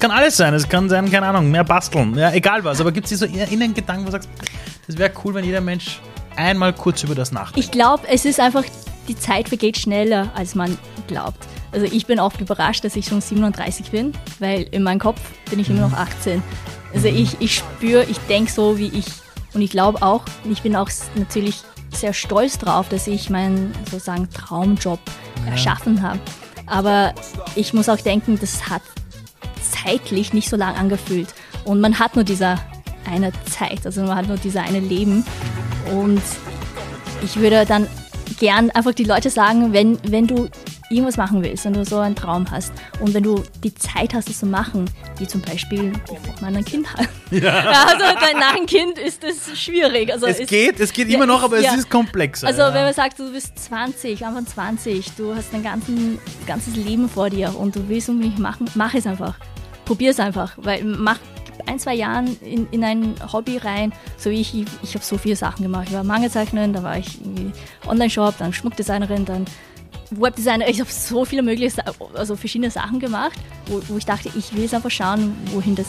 kann alles sein. Es kann sein, keine Ahnung, mehr basteln. Ja, egal was. Aber gibt es so innen Gedanken, wo du sagst, das wäre cool, wenn jeder Mensch einmal kurz über das nachdenkt? Ich glaube, es ist einfach, die Zeit vergeht schneller, als man glaubt. Also ich bin oft überrascht, dass ich schon 37 bin, weil in meinem Kopf bin ich immer noch 18. Also ich, ich spüre, ich denke so, wie ich. Und ich glaube auch, ich bin auch natürlich sehr stolz drauf, dass ich meinen sozusagen Traumjob ja. erschaffen habe. Aber ich muss auch denken, das hat zeitlich nicht so lang angefühlt. Und man hat nur diese eine Zeit, also man hat nur dieses eine Leben. Und ich würde dann gern einfach die Leute sagen, wenn, wenn du irgendwas machen willst, wenn du so einen Traum hast und wenn du die Zeit hast, es zu machen, wie zum Beispiel, bevor man ein Kind hat. Ja. also nach einem Kind ist das schwierig. Also es ist, geht, es geht immer noch, aber ja. es ist komplexer. Also ja. wenn man sagt, du bist 20, Anfang 20, du hast ein ganzen, ganzes Leben vor dir und du willst unbedingt machen, mach es einfach. Probier es einfach, weil mach ein, zwei Jahren in, in ein Hobby rein, so wie ich, ich, ich habe so viele Sachen gemacht. Ich war Mangelzeichnerin, dann war ich Online-Shop, dann Schmuckdesignerin, dann Webdesigner, ich habe so viele mögliche, also verschiedene Sachen gemacht, wo, wo ich dachte, ich will es einfach schauen, wohin das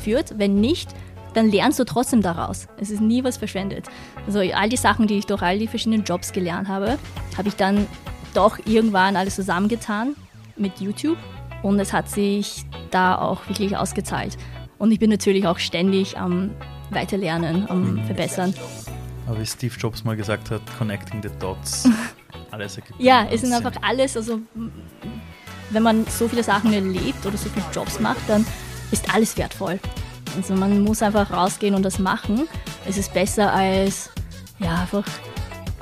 führt. Wenn nicht, dann lernst du trotzdem daraus. Es ist nie was verschwendet. Also all die Sachen, die ich durch all die verschiedenen Jobs gelernt habe, habe ich dann doch irgendwann alles zusammengetan mit YouTube und es hat sich da auch wirklich ausgezahlt. Und ich bin natürlich auch ständig am Weiterlernen, am mhm. Verbessern. Aber wie Steve Jobs mal gesagt hat, connecting the dots. alles ergibt. Ja, es sind einfach alles, also wenn man so viele Sachen erlebt oder so viele Jobs macht, dann ist alles wertvoll. Also man muss einfach rausgehen und das machen. Es ist besser als ja einfach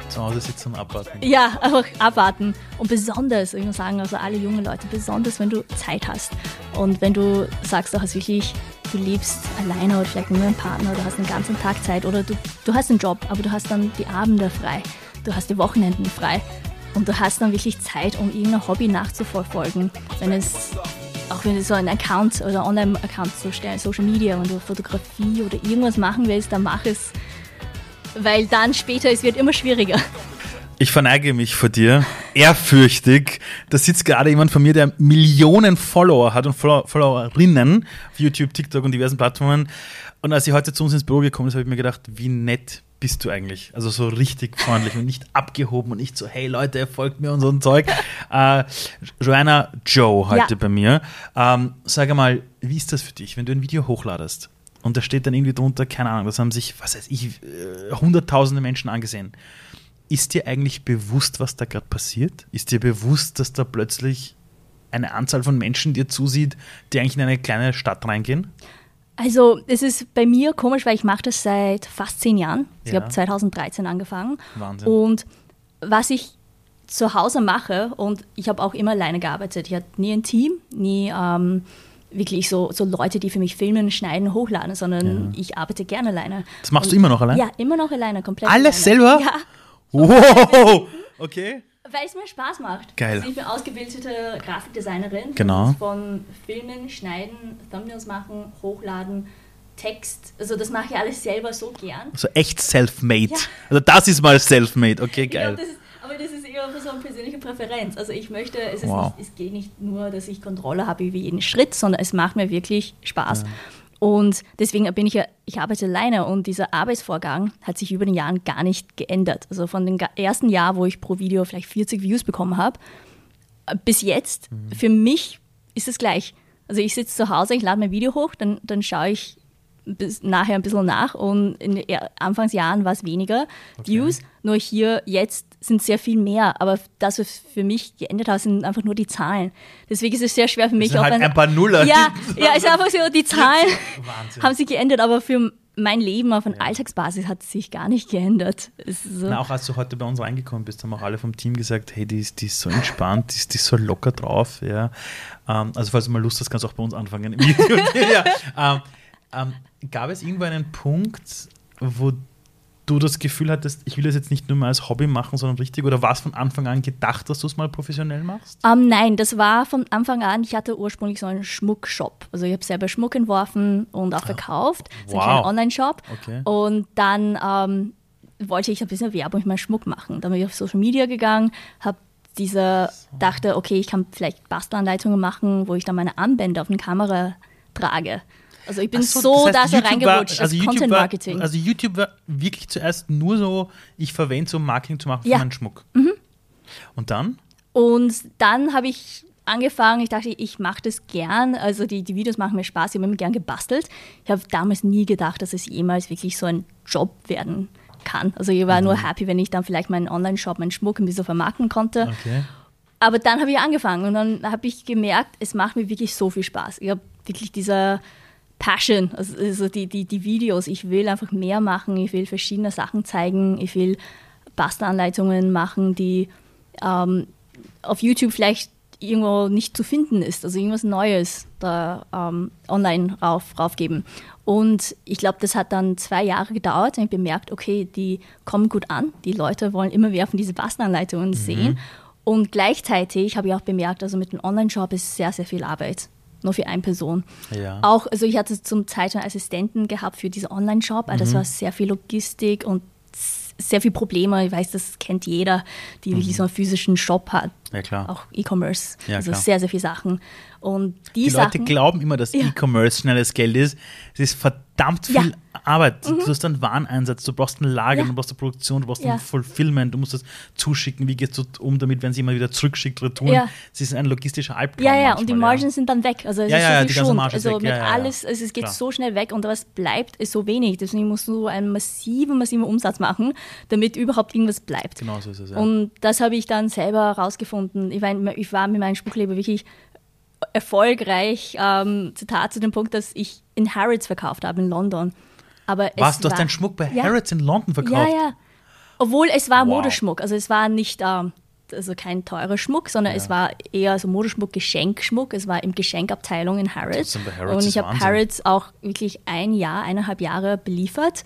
zu Hause sitzen und abwarten. Ja, einfach abwarten. Und besonders, ich muss sagen, also alle jungen Leute, besonders wenn du Zeit hast und wenn du sagst, du hast wirklich, du lebst alleine oder vielleicht nur mit einem Partner oder hast einen ganzen Tag Zeit oder du, du hast einen Job, aber du hast dann die Abende frei du hast die Wochenenden frei und du hast dann wirklich Zeit, um irgendein Hobby nachzuverfolgen. Wenn es auch wenn du so einen Account oder Online-Account zu stellen, Social Media und du Fotografie oder irgendwas machen willst, dann mach es. Weil dann später, es wird immer schwieriger. Ich verneige mich vor dir, ehrfürchtig. Da sitzt gerade jemand von mir, der Millionen Follower hat und Followerinnen auf YouTube, TikTok und diversen Plattformen. Und als sie heute zu uns ins Büro gekommen ist, habe ich mir gedacht, wie nett bist du eigentlich? Also so richtig freundlich und nicht abgehoben und nicht so, hey Leute, folgt mir und so ein Zeug. Äh, Joanna Joe heute ja. bei mir. Ähm, sag mal, wie ist das für dich, wenn du ein Video hochladest und da steht dann irgendwie drunter, keine Ahnung, das haben sich, was weiß ich, äh, hunderttausende Menschen angesehen. Ist dir eigentlich bewusst, was da gerade passiert? Ist dir bewusst, dass da plötzlich eine Anzahl von Menschen dir zusieht, die eigentlich in eine kleine Stadt reingehen? Also es ist bei mir komisch, weil ich mache das seit fast zehn Jahren. Ja. Ich habe 2013 angefangen. Wahnsinn. Und was ich zu Hause mache, und ich habe auch immer alleine gearbeitet. Ich hatte nie ein Team, nie ähm, wirklich so, so Leute, die für mich filmen, schneiden, hochladen, sondern ja. ich arbeite gerne alleine. Das machst und, du immer noch alleine? Ja, immer noch alleine, komplett. Alles alleine. selber? Ja. Wow! Okay. Weil es mir Spaß macht. Geil. Also ich bin ausgebildete Grafikdesignerin. Genau. Von Filmen, Schneiden, Thumbnails machen, hochladen, Text. Also das mache ich alles selber so gern. Also echt self-made. Ja. Also das ist mal self-made. Okay, geil. Glaub, eher so eine persönliche Präferenz. Also ich möchte, es, wow. nicht, es geht nicht nur, dass ich Kontrolle habe über jeden Schritt, sondern es macht mir wirklich Spaß. Ja. Und deswegen bin ich ja, ich arbeite alleine und dieser Arbeitsvorgang hat sich über den Jahren gar nicht geändert. Also von dem ersten Jahr, wo ich pro Video vielleicht 40 Views bekommen habe, bis jetzt, mhm. für mich ist es gleich. Also ich sitze zu Hause, ich lade mein Video hoch, dann, dann schaue ich nachher ein bisschen nach und in den Anfangsjahren war es weniger okay. Views. Nur hier jetzt sind sehr viel mehr, aber das, was für mich geändert hat, sind einfach nur die Zahlen. Deswegen ist es sehr schwer für mich. auch halt ein, ein paar Nuller. Ja, ja, es ist einfach so, die Zahlen haben sich geändert, aber für mein Leben auf einer ja. Alltagsbasis hat sich gar nicht geändert. So. Na, auch als du heute bei uns reingekommen bist, haben auch alle vom Team gesagt, hey, die ist, die ist so entspannt, die ist, die ist so locker drauf. Ja. Ähm, also falls du mal Lust hast, kannst du auch bei uns anfangen. ja. ähm, ähm, gab es irgendwo einen Punkt, wo du das Gefühl hattest, ich will das jetzt nicht nur mal als Hobby machen, sondern richtig? Oder war es von Anfang an gedacht, dass du es mal professionell machst? Um, ähm, nein, das war von Anfang an, ich hatte ursprünglich so einen Schmuckshop. Also ich habe selber Schmuck entworfen und auch ah, verkauft. Wow. So einen Online-Shop. Okay. Und dann ähm, wollte ich ein bisschen Werbung mit meinem Schmuck machen. Dann bin ich auf Social Media gegangen, habe diese, dachte, okay, ich kann vielleicht Bastelanleitungen machen, wo ich dann meine Armbänder auf eine Kamera trage. Also ich bin Ach so, das heißt, da so reingerutscht, war, also das YouTube Content war, Marketing. Also YouTube war wirklich zuerst nur so, ich verwende so um Marketing zu machen für Ja. Mhm. meinen Schmuck. Und dann? Und dann habe ich angefangen, ich dachte, ich mache das gern. Also die, die Videos machen mir Spaß, ich habe immer gern gebastelt. Ich habe damals nie gedacht, dass es jemals wirklich so ein Job werden kann. Also ich war nur happy, wenn ich dann vielleicht meinen Online-Shop, meinen Schmuck ein bisschen vermarkten konnte. Okay. Aber dann habe ich angefangen und dann habe ich gemerkt, es macht mir wirklich so viel Spaß. Ich habe wirklich dieser Passion, also, also die, die, die Videos. Ich will einfach mehr machen, ich will verschiedene Sachen zeigen, ich will Bastelanleitungen machen, die ähm, auf YouTube vielleicht irgendwo nicht zu finden ist, also irgendwas Neues da ähm, online rauf, raufgeben. Und ich glaube, das hat dann zwei Jahre gedauert und ich bemerkt, okay, die kommen gut an, die Leute wollen immer mehr von diesen Bastelanleitungen sehen. Und gleichzeitig habe ich auch bemerkt, also mit dem Online-Shop ist sehr, sehr viel Arbeit. Nur für eine Person. Ja. Auch, also ich hatte zum Zeit einen Assistenten gehabt für diesen Online-Shop, aber das war sehr viel Logistik und sehr viel Probleme. Ich weiß, das kennt jeder, die wirklich so einen physischen Shop hat. Ja, klar. Auch E-Commerce. Ja, also klar. sehr, sehr viele Sachen. Und die, Die Leute Sachen. glauben immer, dass Ja. E-Commerce schnelles Geld ist. Es ist verdammt viel Ja. Mhm. Arbeit. Du hast einen Wareneinsatz, du brauchst ein Lager, du brauchst eine Produktion, du brauchst ein Fulfillment, du musst das zuschicken. Wie gehst du um damit, wenn sie immer wieder zurückschickt, retour? Ja. Es ist ein logistischer Albtraum. ja, ja, manchmal, und die Margen sind dann weg. Also es Ja, ist ja, so die ganze. Marge Also weg. mit alles, also es geht Klar. so schnell weg und was bleibt, ist so wenig. Deswegen musst du einen massiven, massiven Umsatz machen, damit überhaupt irgendwas bleibt. Genau so ist es. Ja. Und das habe ich dann selber herausgefunden. Ich, mein, ich war mit meinem Spruchleben wirklich erfolgreich, ähm, Zitat zu dem Punkt, dass ich in Harrods verkauft habe in London. Aber Was? Du hast deinen Schmuck bei Ja. Harrods in London verkauft? Ja, ja. Obwohl es war Wow. Modeschmuck, also es war nicht ähm, also kein teurer Schmuck, sondern es war eher so Modeschmuck, Geschenkschmuck. Es war im Geschenkabteilung in Harrods. Harrods Und ich habe. Harrods auch wirklich ein Jahr, eineinhalb Jahre beliefert.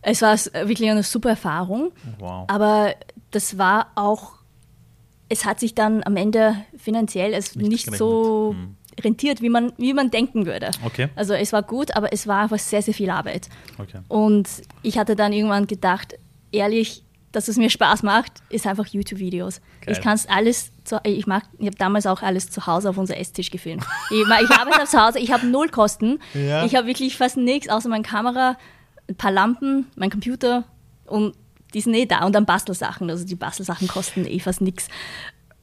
Es war s- wirklich eine super Erfahrung. Wow. Aber das war auch, es hat sich dann am Ende finanziell es Nicht nicht, so Hm. rentiert, wie man, wie man denken würde. Okay. Also es war gut, aber es war einfach sehr, sehr viel Arbeit. Okay. Und ich hatte dann irgendwann gedacht, ehrlich, dass es mir Spaß macht, ist einfach YouTube-Videos. Ich kann es alles, zu, ich mag, ich habe damals auch alles zu Hause auf unser Esstisch gefilmt. Ich, ich arbeite zu Hause, ich habe null Kosten. Ja. Ich habe wirklich fast nichts, außer meine Kamera, ein paar Lampen, mein Computer und die sind eh da und dann Bastelsachen. Also die Bastelsachen kosten eh fast nichts.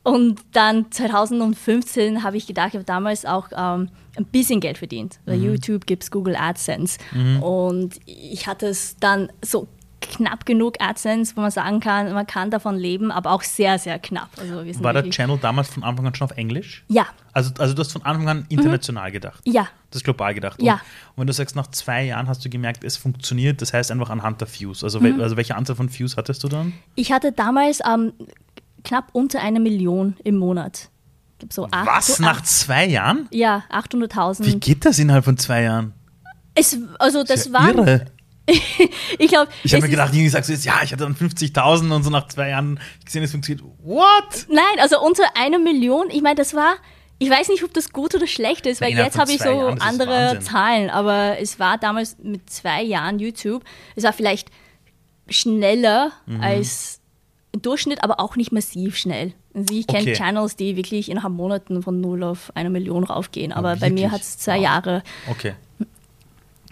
Und dann 2015 habe ich gedacht, ich habe damals auch ähm, ein bisschen Geld verdient. Bei YouTube gibt es Google AdSense. Und ich hatte es dann so knapp genug AdSense, wo man sagen kann, man kann davon leben, aber auch sehr, sehr knapp. Also War der Channel damals von Anfang an schon auf Englisch? Ja, Also, also du hast von Anfang an international gedacht. ja. Das ist global gedacht. Ja. Und, und wenn du sagst, nach zwei Jahren hast du gemerkt, es funktioniert, das heißt einfach anhand der Views. Also, Mhm. also welche Anzahl von Views hattest du dann? Ich hatte damals ähm, knapp unter eine Million im Monat. So acht, Was? so Nach zwei Jahren? ja, Wie 800.000. geht das innerhalb von zwei Jahren? Es, also das ja war, irre. ich glaube, Ich habe mir gedacht, irgendwie sagst du jetzt, ja, ich hatte dann 50.000 und so nach zwei Jahren gesehen, es funktioniert. What? Nein, also unter einer Million, ich meine, das war, ich weiß nicht, ob das gut oder schlecht ist, weil Innerhalb jetzt habe ich so Jahren, andere. Zahlen, aber es war damals mit zwei Jahren YouTube, es war vielleicht schneller Mhm. als Durchschnitt, aber auch nicht massiv schnell. Also ich kenne Okay. Channels, die wirklich innerhalb Monaten von null auf eine Million raufgehen, aber bei mir hat es zwei. Jahre. Okay.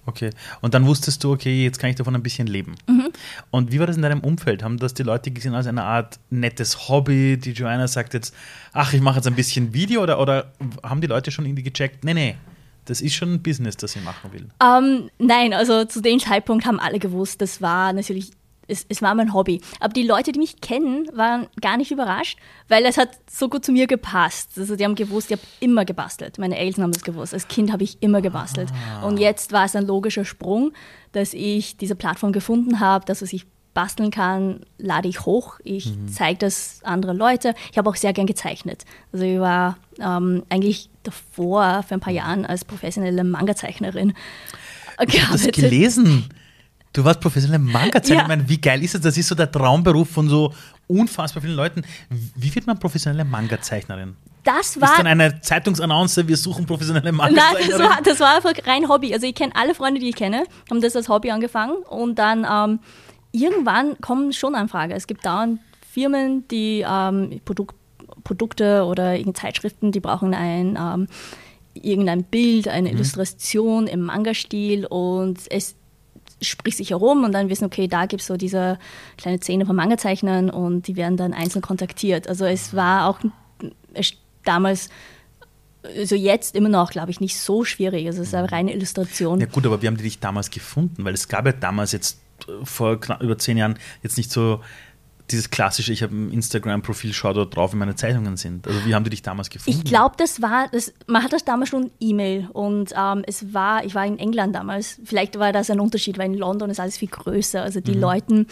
Okay. Und dann wusstest du, okay, jetzt kann ich davon ein bisschen leben. Mhm. Und wie war das in deinem Umfeld? Haben das die Leute gesehen als eine Art nettes Hobby? Die Joanna sagt jetzt, ach, ich mache jetzt ein bisschen Video oder, oder haben die Leute schon irgendwie gecheckt, nee, nee, das ist schon ein Business, das sie machen will. Ähm, nein, also zu dem Zeitpunkt haben alle gewusst, das war natürlich, es, es war mein Hobby. Aber die Leute, die mich kennen, waren gar nicht überrascht, weil es hat so gut zu mir gepasst. Also die haben gewusst, ich habe immer gebastelt. Meine Eltern haben das gewusst. Als Kind habe ich immer gebastelt. Und jetzt war es ein logischer Sprung, dass ich diese Plattform gefunden habe, dass was ich basteln kann, lade ich hoch. Ich zeige das andere Leute. Ich habe auch sehr gern gezeichnet. Also ich war ähm, eigentlich davor, für ein paar Jahren, als professionelle Manga-Zeichnerin Ich habe das gelesen. Du warst professionelle Manga-Zeichner. Ja. Ich meine, wie geil ist das? Das ist so der Traumberuf von so unfassbar vielen Leuten. Wie wird man professionelle Manga-Zeichnerin? Das Ist war, dann eine Zeitungsannonce, wir suchen professionelle nein, das Manga-Zeichnerin? war, das war einfach rein Hobby. Also ich kenne alle Freunde, die ich kenne, haben das als Hobby angefangen und dann ähm, irgendwann kommen schon Anfragen. Es gibt dauernd Firmen, die ähm, Produk Produkte oder Zeitschriften, die brauchen ein ähm, irgendein Bild, eine Illustration im Manga-Stil und es spricht sich herum und dann wissen, okay, da gibt es so diese kleine Szene von Manga-Zeichnern und die werden dann einzeln kontaktiert. Also es war auch damals, also jetzt immer noch, glaube ich, nicht so schwierig. Also es ist eine reine Illustration. Ja gut, aber wie haben die dich damals gefunden? Weil es gab ja damals jetzt äh, vor knapp über zehn Jahren jetzt nicht so dieses klassische, ich habe ein Instagram-Profil, schau dort drauf, wie meine Zeichnungen sind. Also wie haben die dich damals gefunden? Ich glaube, das war, das, man hat das damals schon E-Mail und ähm, es war, ich war in England damals, vielleicht war das ein Unterschied, weil in London ist alles viel größer. Also die mhm. Leuten,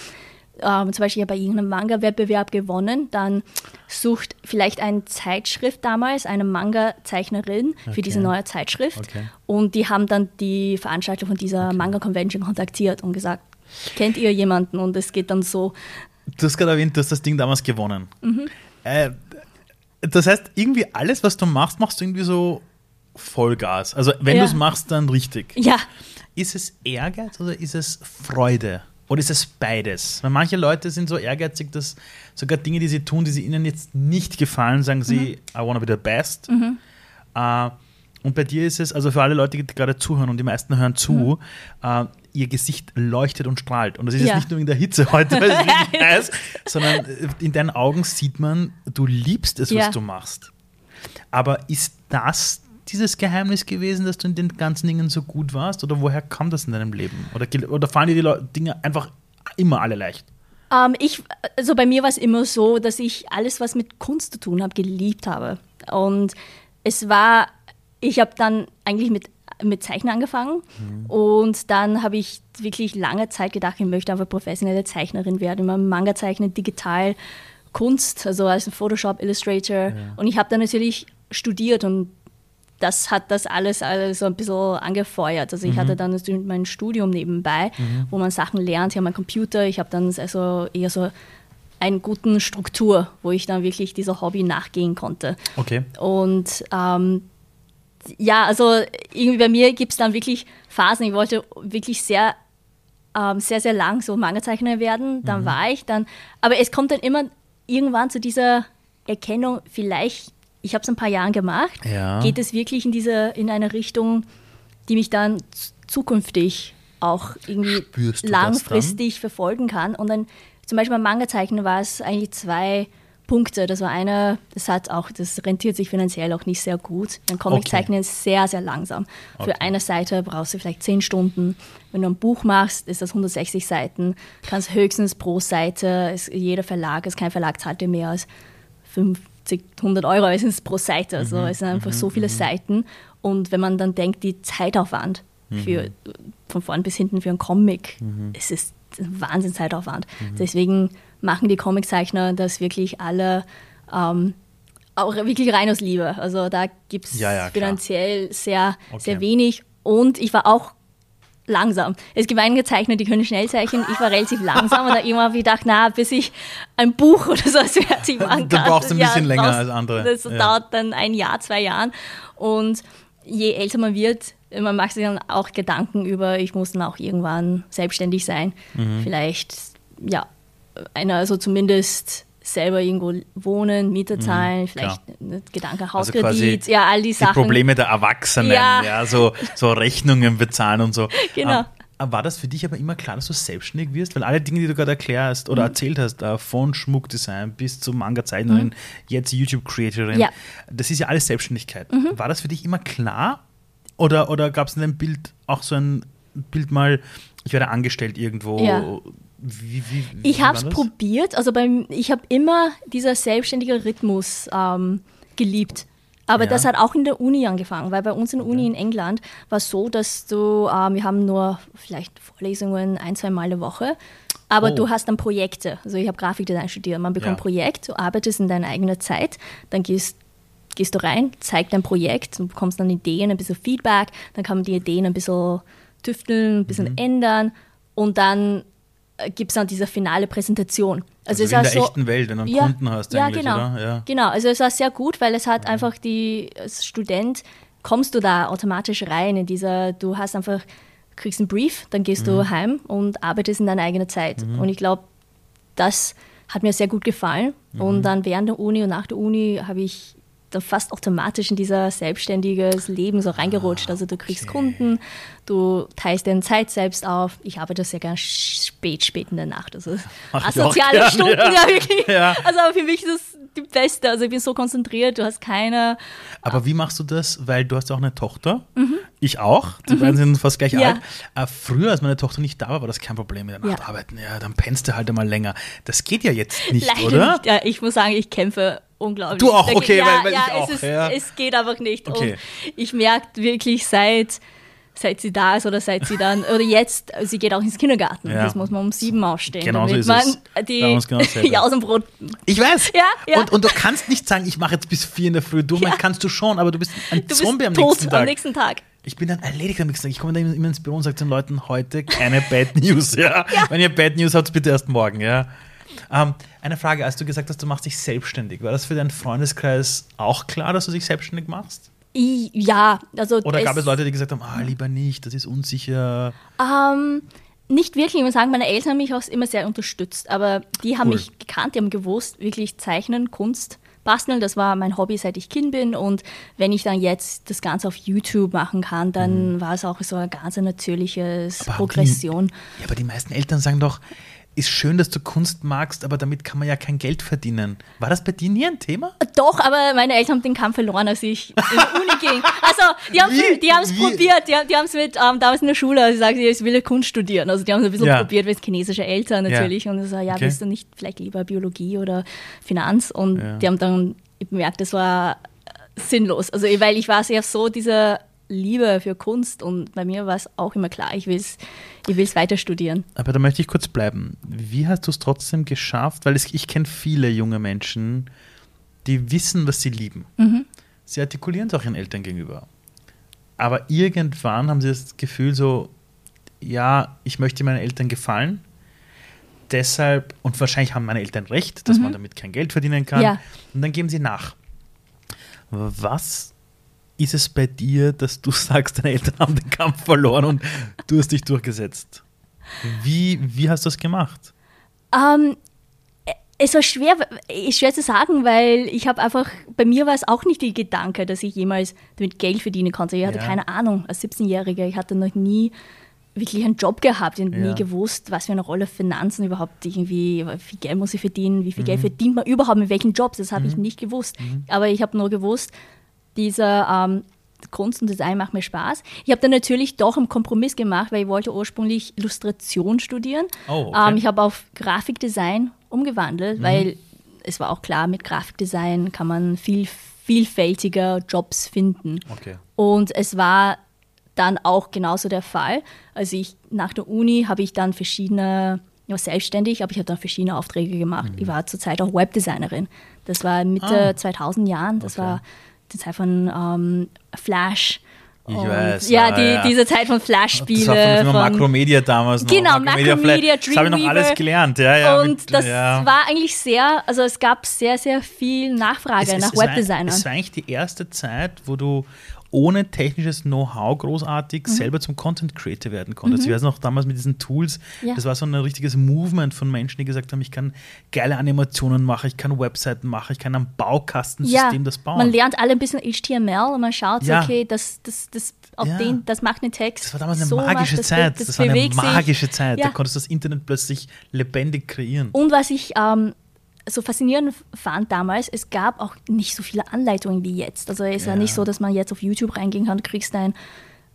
ähm, zum Beispiel bei irgendeinem Manga-Wettbewerb gewonnen, dann sucht vielleicht eine Zeitschrift damals eine Manga-Zeichnerin okay. für diese neue Zeitschrift okay. und die haben dann die Veranstalter von dieser okay. Manga-Convention kontaktiert und gesagt, kennt ihr jemanden? Und es geht dann so, Du hast gerade erwähnt, du hast das Ding damals gewonnen. Mhm. Äh, das heißt, irgendwie alles, was du machst, machst du irgendwie so Vollgas. Also wenn ja. du es machst, dann richtig. Ja. Ist es Ehrgeiz oder ist es Freude? Oder ist es beides? Weil manche Leute sind so ehrgeizig, dass sogar Dinge, die sie tun, die sie ihnen jetzt nicht gefallen, sagen sie, mhm. I wanna be the best. Mhm. Uh, und bei dir ist es, also für alle Leute, die gerade zuhören und die meisten hören zu, mhm. uh, ihr Gesicht leuchtet und strahlt. Und das ist ja. jetzt nicht nur in der Hitze heute, weil es heiß, sondern äh, in deinen Augen sieht man, du liebst es, was du machst. Aber ist das dieses Geheimnis gewesen, dass du in den ganzen Dingen so gut warst? Oder woher kam das in deinem Leben? Oder, oder fallen dir die Leute, Dinge einfach immer alle leicht? Ähm, ich, also bei mir war es immer so, dass ich alles, was mit Kunst zu tun habe, geliebt habe. Und es war, ich habe dann eigentlich mit mit Zeichnen angefangen mhm. und dann habe ich wirklich lange Zeit gedacht, ich möchte einfach professionelle Zeichnerin werden, immer Manga zeichnen, digital, Kunst, also als Photoshop, Illustrator ja. und ich habe dann natürlich studiert und das hat das alles, alles so ein bisschen angefeuert. Also ich mhm. hatte dann natürlich mein Studium nebenbei, mhm. wo man Sachen lernt. Ich habe meinen Computer, ich habe dann also eher so eine gute Struktur, wo ich dann wirklich dieser Hobby nachgehen konnte. Okay. Und ähm, ja, also irgendwie bei mir gibt es dann wirklich Phasen. Ich wollte wirklich sehr, ähm, sehr, sehr lang so Manga-Zeichner werden. Dann mhm. war ich dann, aber es kommt dann immer irgendwann zu dieser Erkennung, vielleicht, ich habe es ein paar Jahren gemacht, ja. geht es wirklich in diese, in eine Richtung, die mich dann zukünftig auch irgendwie langfristig verfolgen kann. Und dann zum Beispiel beim Manga-Zeichnen war es eigentlich zwei Punkte. Das war einer, das hat auch, das rentiert sich finanziell auch nicht sehr gut. Ein Comiczeichnen okay. ist sehr, sehr langsam. Okay. Für eine Seite brauchst du vielleicht 10 Stunden. Wenn du ein Buch machst, ist das 160 Seiten. Kannst höchstens pro Seite, ist, jeder Verlag, ist kein Verlag zahlt dir mehr als 50, 100 Euro ist es pro Seite. Also mhm. es sind einfach mhm. so viele mhm. Seiten. Und wenn man dann denkt, die Zeitaufwand mhm. für, von vorn bis hinten für einen Comic, mhm. es ist ein Wahnsinnszeitaufwand. Mhm. Deswegen machen die Comiczeichner das wirklich alle ähm, auch wirklich rein aus Liebe. Also da gibt es ja, ja, finanziell sehr, okay. sehr wenig. Und ich war auch langsam. Es gibt einige Zeichner, die können schnell zeichnen. Ich war relativ langsam und da immer habe ich gedacht, na, bis ich ein Buch oder so fertig machen kann. Du brauchst ein bisschen ja, länger als andere. Das ja. dauert dann ein Jahr, zwei Jahre. Und je älter man wird, man macht sich dann auch Gedanken über, ich muss dann auch irgendwann selbstständig sein. Mhm. Vielleicht, ja, einer, also zumindest selber irgendwo wohnen, Miete mhm, zahlen, mhm, vielleicht ein Gedanke also Hauskredit, also ja, all die Sachen. Die Probleme der Erwachsenen, ja, ja so, so Rechnungen bezahlen und so. Genau. Ähm, war das für dich aber immer klar, dass du selbstständig wirst? Weil alle Dinge, die du gerade erklärst oder mhm. erzählt hast, äh, von Schmuckdesign bis zu Manga-Zeichnerin, mhm. jetzt YouTube-Creatorin, ja. das ist ja alles Selbstständigkeit. Mhm. War das für dich immer klar? Oder, oder gab es in deinem Bild auch so ein Bild mal, ich werde angestellt irgendwo? Ja. Wie, wie, wie ich habe es probiert. Also beim, ich habe immer dieser selbstständige Rhythmus ähm, geliebt. Aber ja. das hat auch in der Uni angefangen, weil bei uns in der Uni okay. in England war es so, dass du, ähm, wir haben nur vielleicht Vorlesungen ein, zwei Mal eine Woche, aber oh. du hast dann Projekte. Also ich habe Grafikdesign studiert, man bekommt ja. ein Projekt, du arbeitest in deiner eigenen Zeit, dann gehst, gehst du rein, zeigst dein Projekt, du bekommst dann Ideen, ein bisschen Feedback, dann kann man die Ideen ein bisschen tüfteln, ein bisschen mhm. ändern und dann gibt es dann diese finale Präsentation. Also, also es in der so, echten Welt, wenn du einen ja, Kunden hast ja, genau, ja. genau. Also es war sehr gut, weil es hat mhm. einfach die, als Student kommst du da automatisch rein in dieser, du hast einfach, kriegst einen Brief, dann gehst mhm. du heim und arbeitest in deiner eigenen Zeit. Mhm. Und ich glaube, das hat mir sehr gut gefallen. Mhm. Und dann während der Uni und nach der Uni habe ich da fast automatisch in dieser selbstständiges Leben so reingerutscht. Also du kriegst okay. Kunden, du teilst deine Zeit selbst auf. Ich arbeite sehr gerne spät, spät in der Nacht. Also asoziale gern, Stunden, ja. ja, wirklich. Ja. Also aber für mich ist das die beste. Also ich bin so konzentriert, du hast keine. Aber wie machst du das? Weil du hast auch eine Tochter. Ich auch. Die beiden sind fast gleich Mhm. Ja. alt. Äh, früher, als meine Tochter nicht da war, war das kein Problem mit der Ja. Nachtarbeiten. Ja, dann pennst du halt einmal länger. Das geht ja jetzt nicht, Leider oder? nicht. Ja, ich muss sagen, ich kämpfe unglaublich. Du auch, okay, ja, weil- weil ja, ich auch, es, ist, ja. es geht einfach nicht. Okay. Und ich merke wirklich seit, seit sie da ist oder seit sie dann, oder jetzt, sie geht auch ins Kindergarten. Ja. Das muss man um sieben aufstehen. Genau so ist man es. Die uns genau dasselbe. Jausenbrot. Ich weiß. Ja, ja. Und, und du kannst nicht sagen, ich mache jetzt bis vier in der Früh. Du, Ja. kannst du schon, aber du bist ein Du bist Zombie am tot nächsten Tag. am nächsten Tag. Ich bin dann erledigt am nächsten Tag. Ich komme dann immer ins Büro und sage den Leuten heute keine Bad News. Ja? Wenn ihr Bad News habt, bitte erst morgen. Ja? Ähm, eine Frage, als du gesagt hast, du machst dich selbstständig, war das für deinen Freundeskreis auch klar, dass du dich selbstständig machst? I, ja, also. Oder gab es Leute, die gesagt haben, ah, lieber nicht, das ist unsicher? Ähm, nicht wirklich. Ich muss sagen, meine Eltern haben mich auch immer sehr unterstützt. Aber die haben Cool. mich gekannt, die haben gewusst, wirklich Zeichnen, Kunst, Basteln, das war mein Hobby, seit ich Kind bin. Und wenn ich dann jetzt das Ganze auf YouTube machen kann, dann war es auch so eine ganz Mhm. Haben Progression. Die, ja, aber die meisten Eltern sagen doch, ist schön, dass du Kunst magst, aber damit kann man ja kein Geld verdienen. War das bei dir nie ein Thema? Doch, aber meine Eltern haben den Kampf verloren, als ich in die Uni ging. Also, die haben es probiert. Die, haben- die haben es mit ähm, damals in der Schule, also sie sagen, ich will Kunst studieren. Also, die haben es ein bisschen Ja. probiert, weil es chinesische Eltern natürlich. Und ich so, ja, Okay. willst du nicht vielleicht lieber Biologie oder Finanz? Und Ja. die haben dann bemerkt, das war äh, sinnlos. Also, weil ich war sehr so diese Liebe für Kunst und bei mir war es auch immer klar, ich will es ich will's weiter studieren. Aber da möchte ich kurz bleiben. Wie hast du es trotzdem geschafft? Weil es, ich kenne viele junge Menschen, die wissen, was sie lieben. Sie artikulieren es auch ihren Eltern gegenüber. Aber irgendwann haben sie das Gefühl so, ja, ich möchte meinen Eltern gefallen. Deshalb, und wahrscheinlich haben meine Eltern recht, dass man damit kein Geld verdienen kann. Ja. Und dann geben sie nach. Was ist es bei dir, dass du sagst, deine Eltern haben den Kampf verloren und du hast dich durchgesetzt? Wie, wie hast du das gemacht? Ähm, es war schwer, ist schwer zu sagen, weil ich habe einfach, bei mir war es auch nicht die Gedanke, dass ich jemals damit Geld verdienen konnte. Ich hatte Ja. keine Ahnung als 17-Jähriger. Ich hatte noch nie wirklich einen Job gehabt und Ja. nie gewusst, was für eine Rolle Finanzen überhaupt irgendwie, wie viel Geld muss ich verdienen, wie viel Mhm. Geld verdient man überhaupt mit welchen Jobs, das habe ich nicht gewusst. Aber ich habe nur gewusst, dieser ähm, Kunst und Design macht mir Spaß. Ich habe dann natürlich doch einen Kompromiss gemacht, weil ich wollte ursprünglich Illustration studieren. Oh, okay. ähm, ich habe auf Grafikdesign umgewandelt, weil es war auch klar, mit Grafikdesign kann man viel vielfältiger Jobs finden. Okay. Und es war dann auch genauso der Fall. Also ich nach der Uni habe ich dann verschiedene, ich war selbstständig, aber ich habe dann verschiedene Aufträge gemacht. Ich war zurzeit auch Webdesignerin. Das war Mitte Ah. 2000 Jahren. Das Okay. war die Zeit von ähm, Flash. Ich Und weiß, Ja, die, ja. diese Zeit von Flash-Spiele. Das war von von- Macromedia damals noch. Genau, Macromedia, Flash. Das habe ich noch alles gelernt. Ja, ja, und mit- das ja. war eigentlich sehr, also es gab sehr, sehr viel Nachfrage Es- es- nach Webdesignern. Es war eigentlich die erste Zeit, wo du ohne technisches Know-how großartig Mhm. selber zum Content Creator werden konntest. Ich weiß noch damals mit diesen Tools, Ja. das war so ein richtiges Movement von Menschen, die gesagt haben, ich kann geile Animationen machen, ich kann Webseiten machen, ich kann am Baukastensystem das bauen. Man lernt alle ein bisschen HTML und man schaut, Ja. okay, das, das, das, auf Ja. den, das macht einen Text. das war damals eine so magische macht das, Zeit. Das, Das, war eine bewegt sich. magische Zeit. Da Ja. konntest du das Internet plötzlich lebendig kreieren. Und was ich ähm, so faszinierend fand damals, es gab auch nicht so viele Anleitungen wie jetzt. Also es war Ja. nicht so, dass man jetzt auf YouTube reingehen kann, du kriegst einen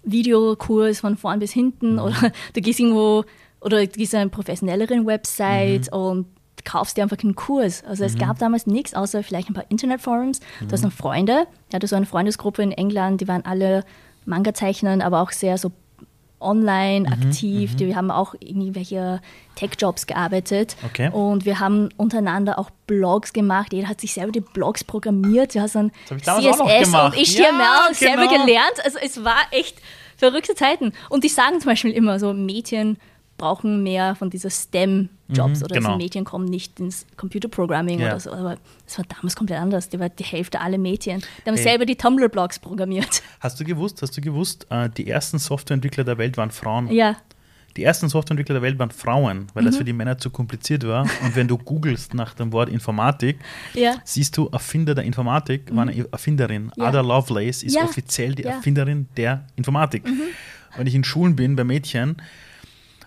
Videokurs von vorn bis hinten Mhm. oder du gehst irgendwo oder du gehst eine professionelleren Website Mhm. und kaufst dir einfach einen Kurs. Also es gab damals nichts, außer vielleicht ein paar Internetforums. Du Mhm. hast noch Freunde. Ich hatte so eine Freundesgruppe in England, die waren alle Manga-Zeichner, aber auch sehr so online Mhm, aktiv. Die haben auch irgendwelche Tech-Jobs gearbeitet. Okay. Und wir haben untereinander auch Blogs gemacht. Jeder hat sich selber die Blogs programmiert. Du hast dann CSS und HTML Ja, selber genau. gelernt. Also es war echt verrückte Zeiten. Und die sagen zum Beispiel immer so, Mädchen brauchen mehr von dieser STEM-Jobs Mhm, oder genau. also Mädchen kommen nicht ins Computerprogramming Ja. oder so. Aber es war damals komplett anders. Die war die Hälfte alle Mädchen. Die haben Hey. selber die Tumblr-Blogs programmiert. Hast du gewusst, hast du gewusst, äh, die ersten Softwareentwickler der Welt waren Frauen? Ja. Die ersten Softwareentwickler der Welt waren Frauen, weil das für die Männer zu kompliziert war. Und wenn du googelst nach dem Wort Informatik, Ja. siehst du, Erfinder der Informatik war eine Erfinderin. Ja. Ada Lovelace ist Ja. offiziell die. Erfinderin der Informatik. Wenn ich in Schulen bin, bei Mädchen,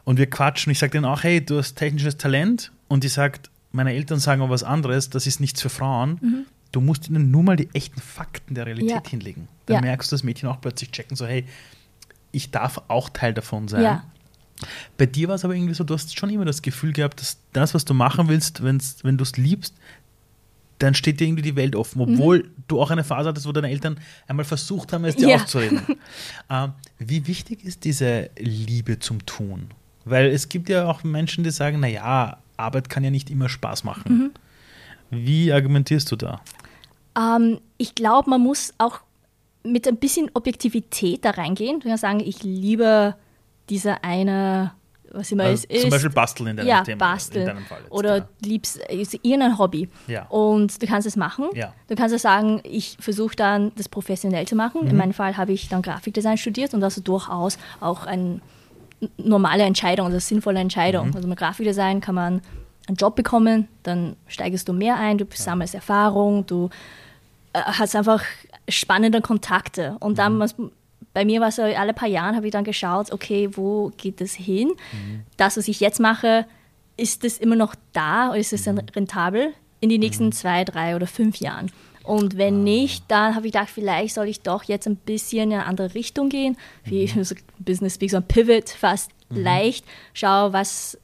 und wir quatschen, ich sage denen auch, hey, du hast technisches Talent. Und die sagt, meine Eltern sagen aber was anderes, das ist nichts für Frauen. Du musst ihnen nur mal die echten Fakten der Realität Ja. hinlegen. Dann Ja. merkst du, dass Mädchen auch plötzlich checken, so, hey, ich darf auch Teil davon sein. Ja. Bei dir war es aber irgendwie so, du hast schon immer das Gefühl gehabt, dass das, was du machen willst, wenn's, wenn du es liebst, dann steht dir irgendwie die Welt offen, obwohl du auch eine Phase hattest, wo deine Eltern einmal versucht haben, es dir Ja. aufzureden. ähm, wie wichtig ist diese Liebe zum Tun? Weil es gibt ja auch Menschen, die sagen, naja, Arbeit kann ja nicht immer Spaß machen. Wie argumentierst du da? Ähm, ich glaube, man muss auch mit ein bisschen Objektivität da reingehen. Du kannst sagen, ich liebe diese eine, was immer es Also ist. zum Beispiel Basteln in deinem ja, Thema. basteln. In deinem Fall jetzt, Oder ja. liebst ist irgendein Hobby. Ja. Und du kannst es machen. Ja. Du kannst ja sagen, ich versuche dann, das professionell zu machen. Mhm. In meinem Fall habe ich dann Grafikdesign studiert und das ist durchaus auch eine normale Entscheidung, also sinnvolle Entscheidung. Mhm. Also mit Grafikdesign kann man einen Job bekommen, dann steigst du mehr ein, du sammelst Erfahrung, du äh, hast einfach spannende Kontakte. Und Mhm. dann, was, bei mir war es so, alle paar Jahren habe ich dann geschaut, okay, wo geht das hin? Mhm. Das, was ich jetzt mache, ist das immer noch da oder ist es Mhm. rentabel in die nächsten zwei, drei oder fünf Jahren? Und wenn Ah. nicht, dann habe ich gedacht, vielleicht soll ich doch jetzt ein bisschen in eine andere Richtung gehen, wie Mhm. so Business Speak, so ein Pivot, fast leicht. Schau, was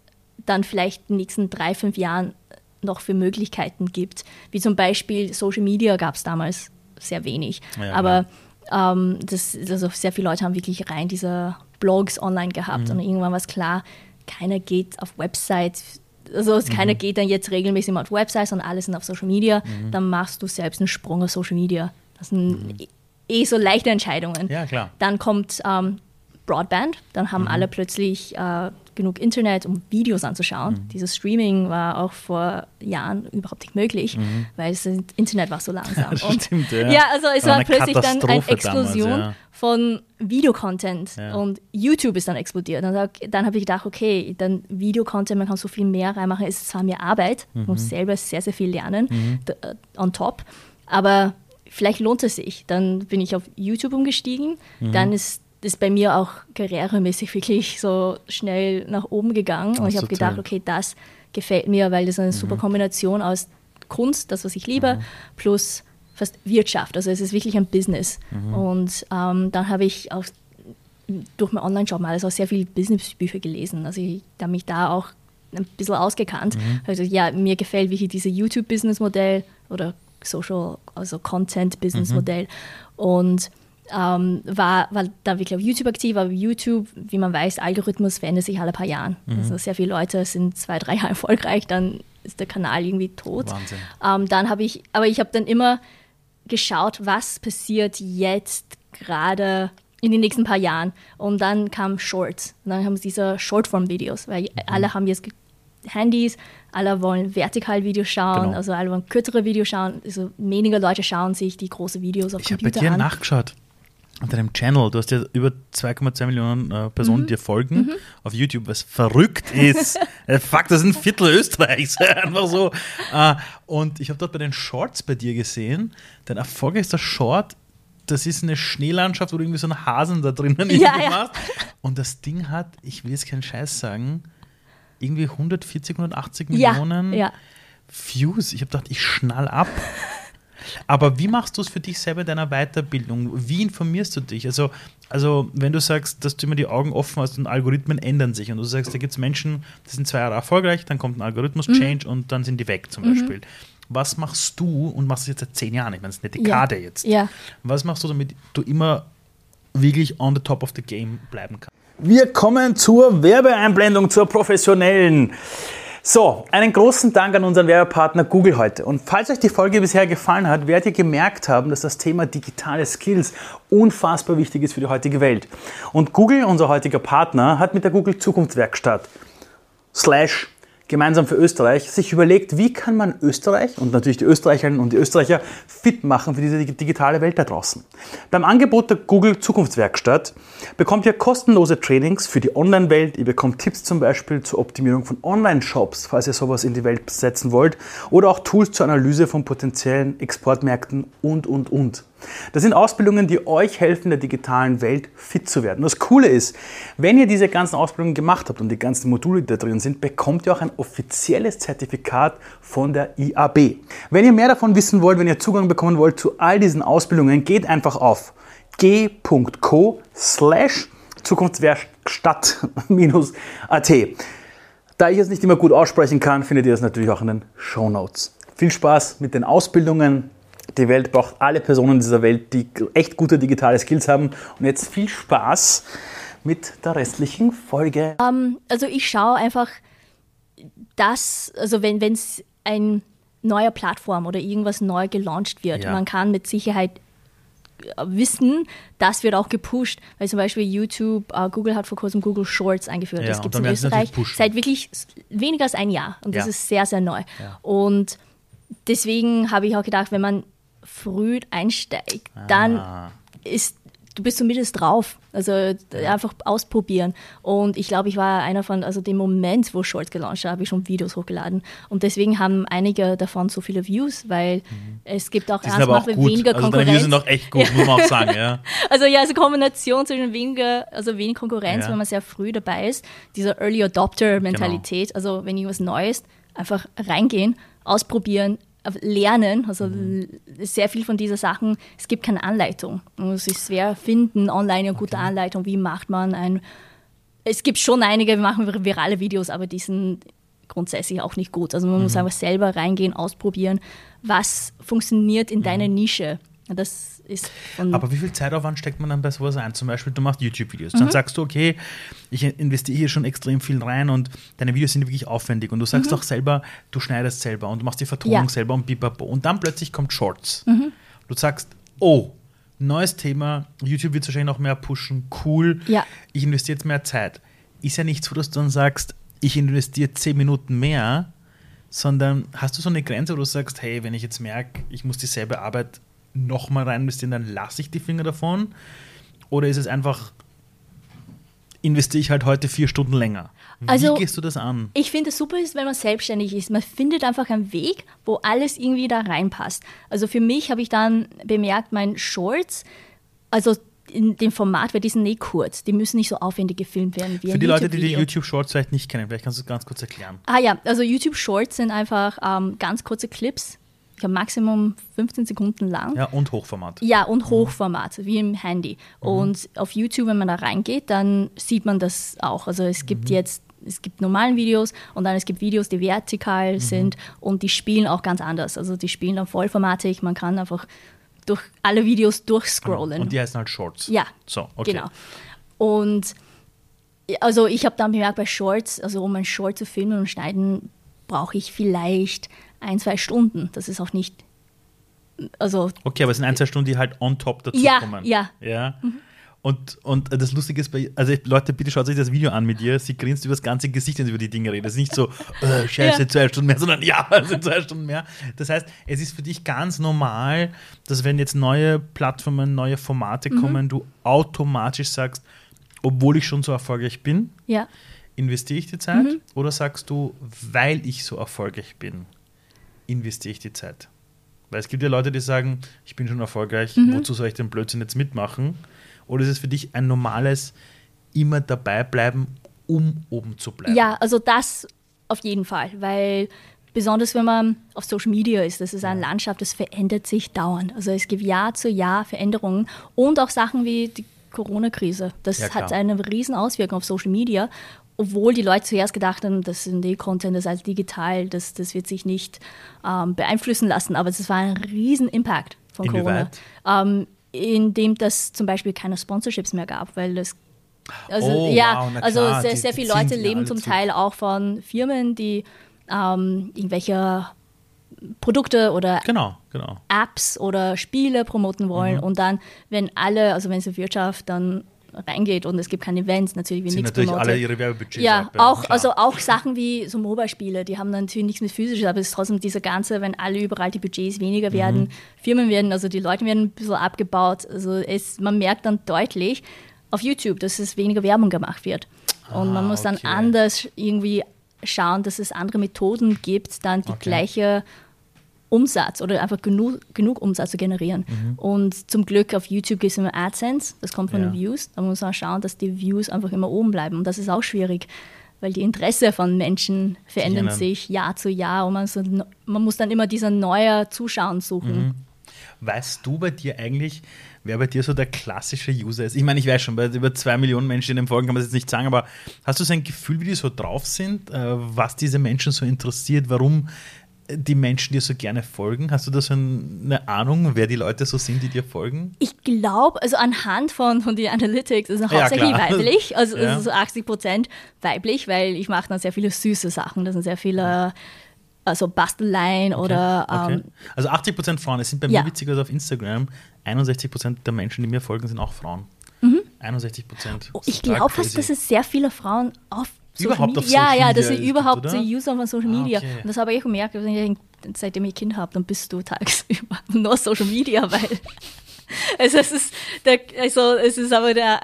dann vielleicht in den nächsten drei, fünf Jahren noch für Möglichkeiten gibt. Wie zum Beispiel Social Media gab es damals sehr wenig. Ja, Aber ähm, das, also sehr viele Leute haben wirklich rein diese Blogs online gehabt Mhm. und irgendwann war es klar, keiner geht auf Websites. Also es- Mhm. keiner geht dann jetzt regelmäßig mal auf Websites und alles sind auf Social Media. Dann machst du selbst einen Sprung auf Social Media. Das sind eh so leichte Entscheidungen. Mhm. Ja, klar. Dann kommt ähm, Broadband, dann haben alle plötzlich äh, genug Internet, um Videos anzuschauen. Dieses Streaming war auch vor Jahren überhaupt nicht möglich, weil das Internet war so langsam. Stimmt, ja. ja, also es War war plötzlich dann eine Explosion damals, ja. von Videocontent Ja. und YouTube ist dann explodiert. Und dann, dann habe ich gedacht, okay, dann Videocontent, man kann so viel mehr reinmachen, es ist zwar mehr Arbeit, man Mhm. muss selber sehr, sehr viel lernen, d- äh, on top, aber vielleicht lohnt es sich. Dann bin ich auf YouTube umgestiegen, Mhm. dann ist ist bei mir auch karrieremäßig wirklich so schnell nach oben gegangen und ich habe gedacht, okay, das gefällt mir, weil das eine super Kombination aus Kunst, das, was ich liebe, plus fast Wirtschaft. Also es ist wirklich ein Business. Und ähm, dann habe ich auch durch meinen Online-Shop mal auch sehr viele Businessbücher gelesen. Also ich habe mich da auch ein bisschen ausgekannt. Also ja, mir gefällt wirklich dieses YouTube-Business-Modell oder Social, also Content-Business-Modell. Und ähm, war, war da wirklich auf YouTube aktiv, aber YouTube, wie man weiß, Algorithmus verändert sich alle paar Jahren. Also sehr viele Leute sind zwei, drei Jahre erfolgreich, dann ist der Kanal irgendwie tot. Wahnsinn. Ähm, dann habe ich, aber ich habe dann immer geschaut, was passiert jetzt gerade in den nächsten paar Jahren. Und dann kamen Shorts. Und dann haben sie diese Shortform-Videos, weil alle haben jetzt Handys, alle wollen Vertikal-Videos schauen, Genau. also alle wollen kürzere Videos schauen. Also weniger Leute schauen sich die großen Videos auf Ich habe bei Computer dir an. nachgeschaut. Auf deinem Channel, du hast ja über 2,2 Millionen äh, Mhm. Personen, die dir folgen auf YouTube, was verrückt ist. äh, fuck, das ist ein Viertel Österreichs. Einfach so. Äh, und ich habe dort bei den Shorts bei dir gesehen, dein erfolgreichster Short, das ist eine Schneelandschaft, wo du irgendwie so einen Hasen da drinnen Ja, ja. machst. Und das Ding hat, ich will jetzt keinen Scheiß sagen, irgendwie 140, 180 ja, Millionen ja. Views. Ich habe gedacht, ich schnall ab. Aber wie machst du es für dich selber in deiner Weiterbildung? Wie informierst du dich? Also, also wenn du sagst, dass du immer die Augen offen hast und Algorithmen ändern sich und du sagst, da gibt es Menschen, die sind zwei Jahre erfolgreich, dann kommt ein Algorithmus-Change und dann sind die weg zum Beispiel. Was machst du und machst es jetzt seit zehn Jahren? Ich meine, es ist eine Dekade jetzt. Ja. Was machst du, damit du immer wirklich on the top of the game bleiben kannst? Wir kommen zur Werbeeinblendung, zur professionellen. So, einen großen Dank an unseren Werbepartner Google heute. Und falls euch die Folge bisher gefallen hat, werdet ihr gemerkt haben, dass das Thema digitale Skills unfassbar wichtig ist für die heutige Welt. Und Google, unser heutiger Partner, hat mit der Google Zukunftswerkstatt slash gemeinsam für Österreich, sich überlegt, wie kann man Österreich und natürlich die Österreicherinnen und die Österreicher fit machen für diese digitale Welt da draußen. Beim Angebot der Google Zukunftswerkstatt bekommt ihr kostenlose Trainings für die Online-Welt. Ihr bekommt Tipps zum Beispiel zur Optimierung von Online-Shops, falls ihr sowas in die Welt setzen wollt, oder auch Tools zur Analyse von potenziellen Exportmärkten und, und, und. Das sind Ausbildungen, die euch helfen, in der digitalen Welt fit zu werden. Das Coole ist, wenn ihr diese ganzen Ausbildungen gemacht habt und die ganzen Module, die da drin sind, bekommt ihr auch ein offizielles Zertifikat von der IAB. Wenn ihr mehr davon wissen wollt, wenn ihr Zugang bekommen wollt zu all diesen Ausbildungen, geht einfach auf g.co slash Zukunftswerkstatt-at. Da ich es nicht immer gut aussprechen kann, findet ihr das natürlich auch in den Show Notes. Viel Spaß mit den Ausbildungen, die Welt braucht alle Personen dieser Welt, die echt gute digitale Skills haben. Und jetzt viel Spaß mit der restlichen Folge. Um, ähm, also ich schaue einfach, dass, also wenn es ein neuer Plattform oder irgendwas neu gelauncht wird, ja. man kann mit Sicherheit äh, wissen, das wird auch gepusht, weil zum Beispiel YouTube, uh, Google hat vor kurzem Google Shorts eingeführt. Ja, das gibt es in Österreich seit wirklich weniger als ein Jahr und das ja. ist sehr, sehr neu. Und deswegen habe ich auch gedacht, wenn man früh einsteigt, ah. dann ist du bist zumindest drauf. Also einfach ausprobieren. Und ich glaube, ich war einer von, also dem Moment, wo Shorts gelauncht habe ich schon Videos hochgeladen. Und deswegen haben einige davon so viele Views, weil mhm. es gibt auch erstmal weniger also Konkurrenz. Also sind noch echt gut, muss man auch sagen, ja. also ja, also Kombination zwischen weniger, also wenig Konkurrenz, ja. wenn man sehr früh dabei ist, diese Early Adopter Mentalität, genau. also wenn irgendwas Neues, einfach reingehen, ausprobieren, lernen, also mhm. sehr viel von diesen Sachen, es gibt keine Anleitung. Es ist schwer finden online eine gute okay. Anleitung, wie macht man ein, es gibt schon einige, wir machen virale Videos, aber die sind grundsätzlich auch nicht gut. Also man mhm. muss einfach selber reingehen, ausprobieren, was funktioniert in mhm. deiner Nische. Das ist Aber wie viel Zeitaufwand steckt man dann bei sowas ein? Zum Beispiel, du machst YouTube-Videos. Dann mhm. sagst du, okay, ich investiere hier schon extrem viel rein und deine Videos sind wirklich aufwendig. Und du sagst mhm. auch selber, du schneidest selber und du machst die Vertonung ja. selber und bipapo. Und dann plötzlich kommt Shorts. Mhm. Du sagst, oh, neues Thema, YouTube wird wahrscheinlich noch mehr pushen, cool, ja. ich investiere jetzt mehr Zeit. Ist ja nicht so, dass du dann sagst, ich investiere zehn Minuten mehr, sondern hast du so eine Grenze, wo du sagst, hey, wenn ich jetzt merke, ich muss dieselbe Arbeit nochmal rein investieren, dann lasse ich die Finger davon? Oder ist es einfach, investiere ich halt heute vier Stunden länger? Wie also, gehst du das an? Ich finde es super ist, wenn man selbstständig ist. Man findet einfach einen Weg, wo alles irgendwie da reinpasst. Also für mich habe ich dann bemerkt, mein Shorts, also in dem Format, weil die sind eh kurz. Die müssen nicht so aufwendig gefilmt werden wie Für die Leute, die die YouTube Shorts vielleicht nicht kennen, vielleicht kannst du es ganz kurz erklären. Ah ja, also YouTube Shorts sind einfach ähm, ganz kurze Clips, ich glaube Maximum 15 Sekunden lang. Ja, und Hochformat. Ja, und mhm. Hochformat, wie im Handy. Mhm. Und auf YouTube, wenn man da reingeht, dann sieht man das auch. Also es gibt mhm. jetzt es gibt normalen Videos und dann es gibt Videos, die vertikal mhm. sind und die spielen auch ganz anders. Also die spielen dann vollformatig, man kann einfach durch alle Videos durchscrollen. Und die heißen halt Shorts. Ja. So, okay. Genau. Und also ich habe dann bemerkt, bei Shorts, also um ein Short zu filmen und schneiden, brauche ich vielleicht ein, zwei Stunden. Das ist auch nicht. Also, okay, aber es sind ein, zwei Stunden, die halt on top dazu ja, kommen. Ja. Ja. Mhm. Und, und das Lustige ist, bei, also Leute, bitte schaut euch das Video an mit ihr. Sie grinst über das ganze Gesicht, wenn sie über die Dinge redet. Das ist nicht so, äh, scheiße, ja. zwei Stunden mehr, sondern ja, es sind zwei Stunden mehr. Das heißt, es ist für dich ganz normal, dass wenn jetzt neue Plattformen, neue Formate mhm. kommen, du automatisch sagst, obwohl ich schon so erfolgreich bin, ja. investiere ich die Zeit? Mhm. Oder sagst du, weil ich so erfolgreich bin, investiere ich die Zeit? Weil es gibt ja Leute, die sagen, ich bin schon erfolgreich, mhm. wozu soll ich den Blödsinn jetzt mitmachen? Oder ist es für dich ein normales immer dabei bleiben, um oben zu bleiben? Ja, also das auf jeden Fall, weil besonders wenn man auf Social Media ist, das ist eine Landschaft, das verändert sich dauernd. Also es gibt Jahr zu Jahr Veränderungen und auch Sachen wie die Corona-Krise. Das ja, hat eine riesen Auswirkung auf Social Media obwohl die Leute zuerst gedacht haben, das sind die Content, das ist als digital, das, das wird sich nicht ähm, beeinflussen lassen. Aber es war ein riesen Impact von Inwieweit? Corona. Ähm, indem das zum Beispiel keine Sponsorships mehr gab, weil das also oh, ja, wow, also klar, sehr, sehr viele Leute leben zum Teil auch von Firmen, die ähm, irgendwelche Produkte oder genau, genau. Apps oder Spiele promoten wollen mhm. und dann, wenn alle, also wenn es Wirtschaft dann reingeht und es gibt keine Events, natürlich Ziehen nichts natürlich promotet. alle ihre Werbebudgets Ja, ab. auch, klar. also auch Sachen wie so Mobile-Spiele, die haben natürlich nichts mit physisch, aber es ist trotzdem dieser ganze, wenn alle überall die Budgets weniger werden, Mhm. Firmen werden, also die Leute werden ein bisschen abgebaut. Also es, man merkt dann deutlich auf YouTube, dass es weniger Werbung gemacht wird. Und man Ah, muss dann okay. anders irgendwie schauen, dass es andere Methoden gibt, dann die Okay. gleiche Umsatz oder einfach genug, genug Umsatz zu generieren. Und zum Glück auf YouTube gibt es immer AdSense, das kommt von Ja. den Views. Da muss man schauen, dass die Views einfach immer oben bleiben. Und das ist auch schwierig, weil die Interesse von Menschen verändern ändern. sich Jahr zu Jahr und man, so, man muss dann immer diese neue Zuschauer suchen. Weißt du bei dir eigentlich, wer bei dir so der klassische User ist? Ich meine, ich weiß schon, bei über zwei Millionen Menschen in den Folgen kann man das jetzt nicht sagen, aber hast du so ein Gefühl, wie die so drauf sind, äh, was diese Menschen so interessiert, warum die Menschen dir so gerne folgen? Hast du da so ein- eine Ahnung, wer die Leute so sind, die dir folgen? Ich glaube, also anhand von, von den Analytics ist es Ja, hauptsächlich klar. weiblich, also Ja. es ist so 80 Prozent weiblich, weil ich mache dann sehr viele süße Sachen. Das sind sehr viele, also Basteleien oder Okay. ähm, Also 80% Frauen. Es sind bei ja. mir witzigerweise auf Instagram 61% der Menschen, die mir folgen, sind auch Frauen. 61%. Oh, Ich glaube fast, dass es sehr viele Frauen auf Social Überhaupt Media. auf ja, Social ja, Media sie gibt, überhaupt oder? User von Social Ah, Media. okay. Und das habe ich auch gemerkt, seitdem ich Kind habe, dann bist du tagsüber nur Social Media, weil also es ist der, also es ist aber der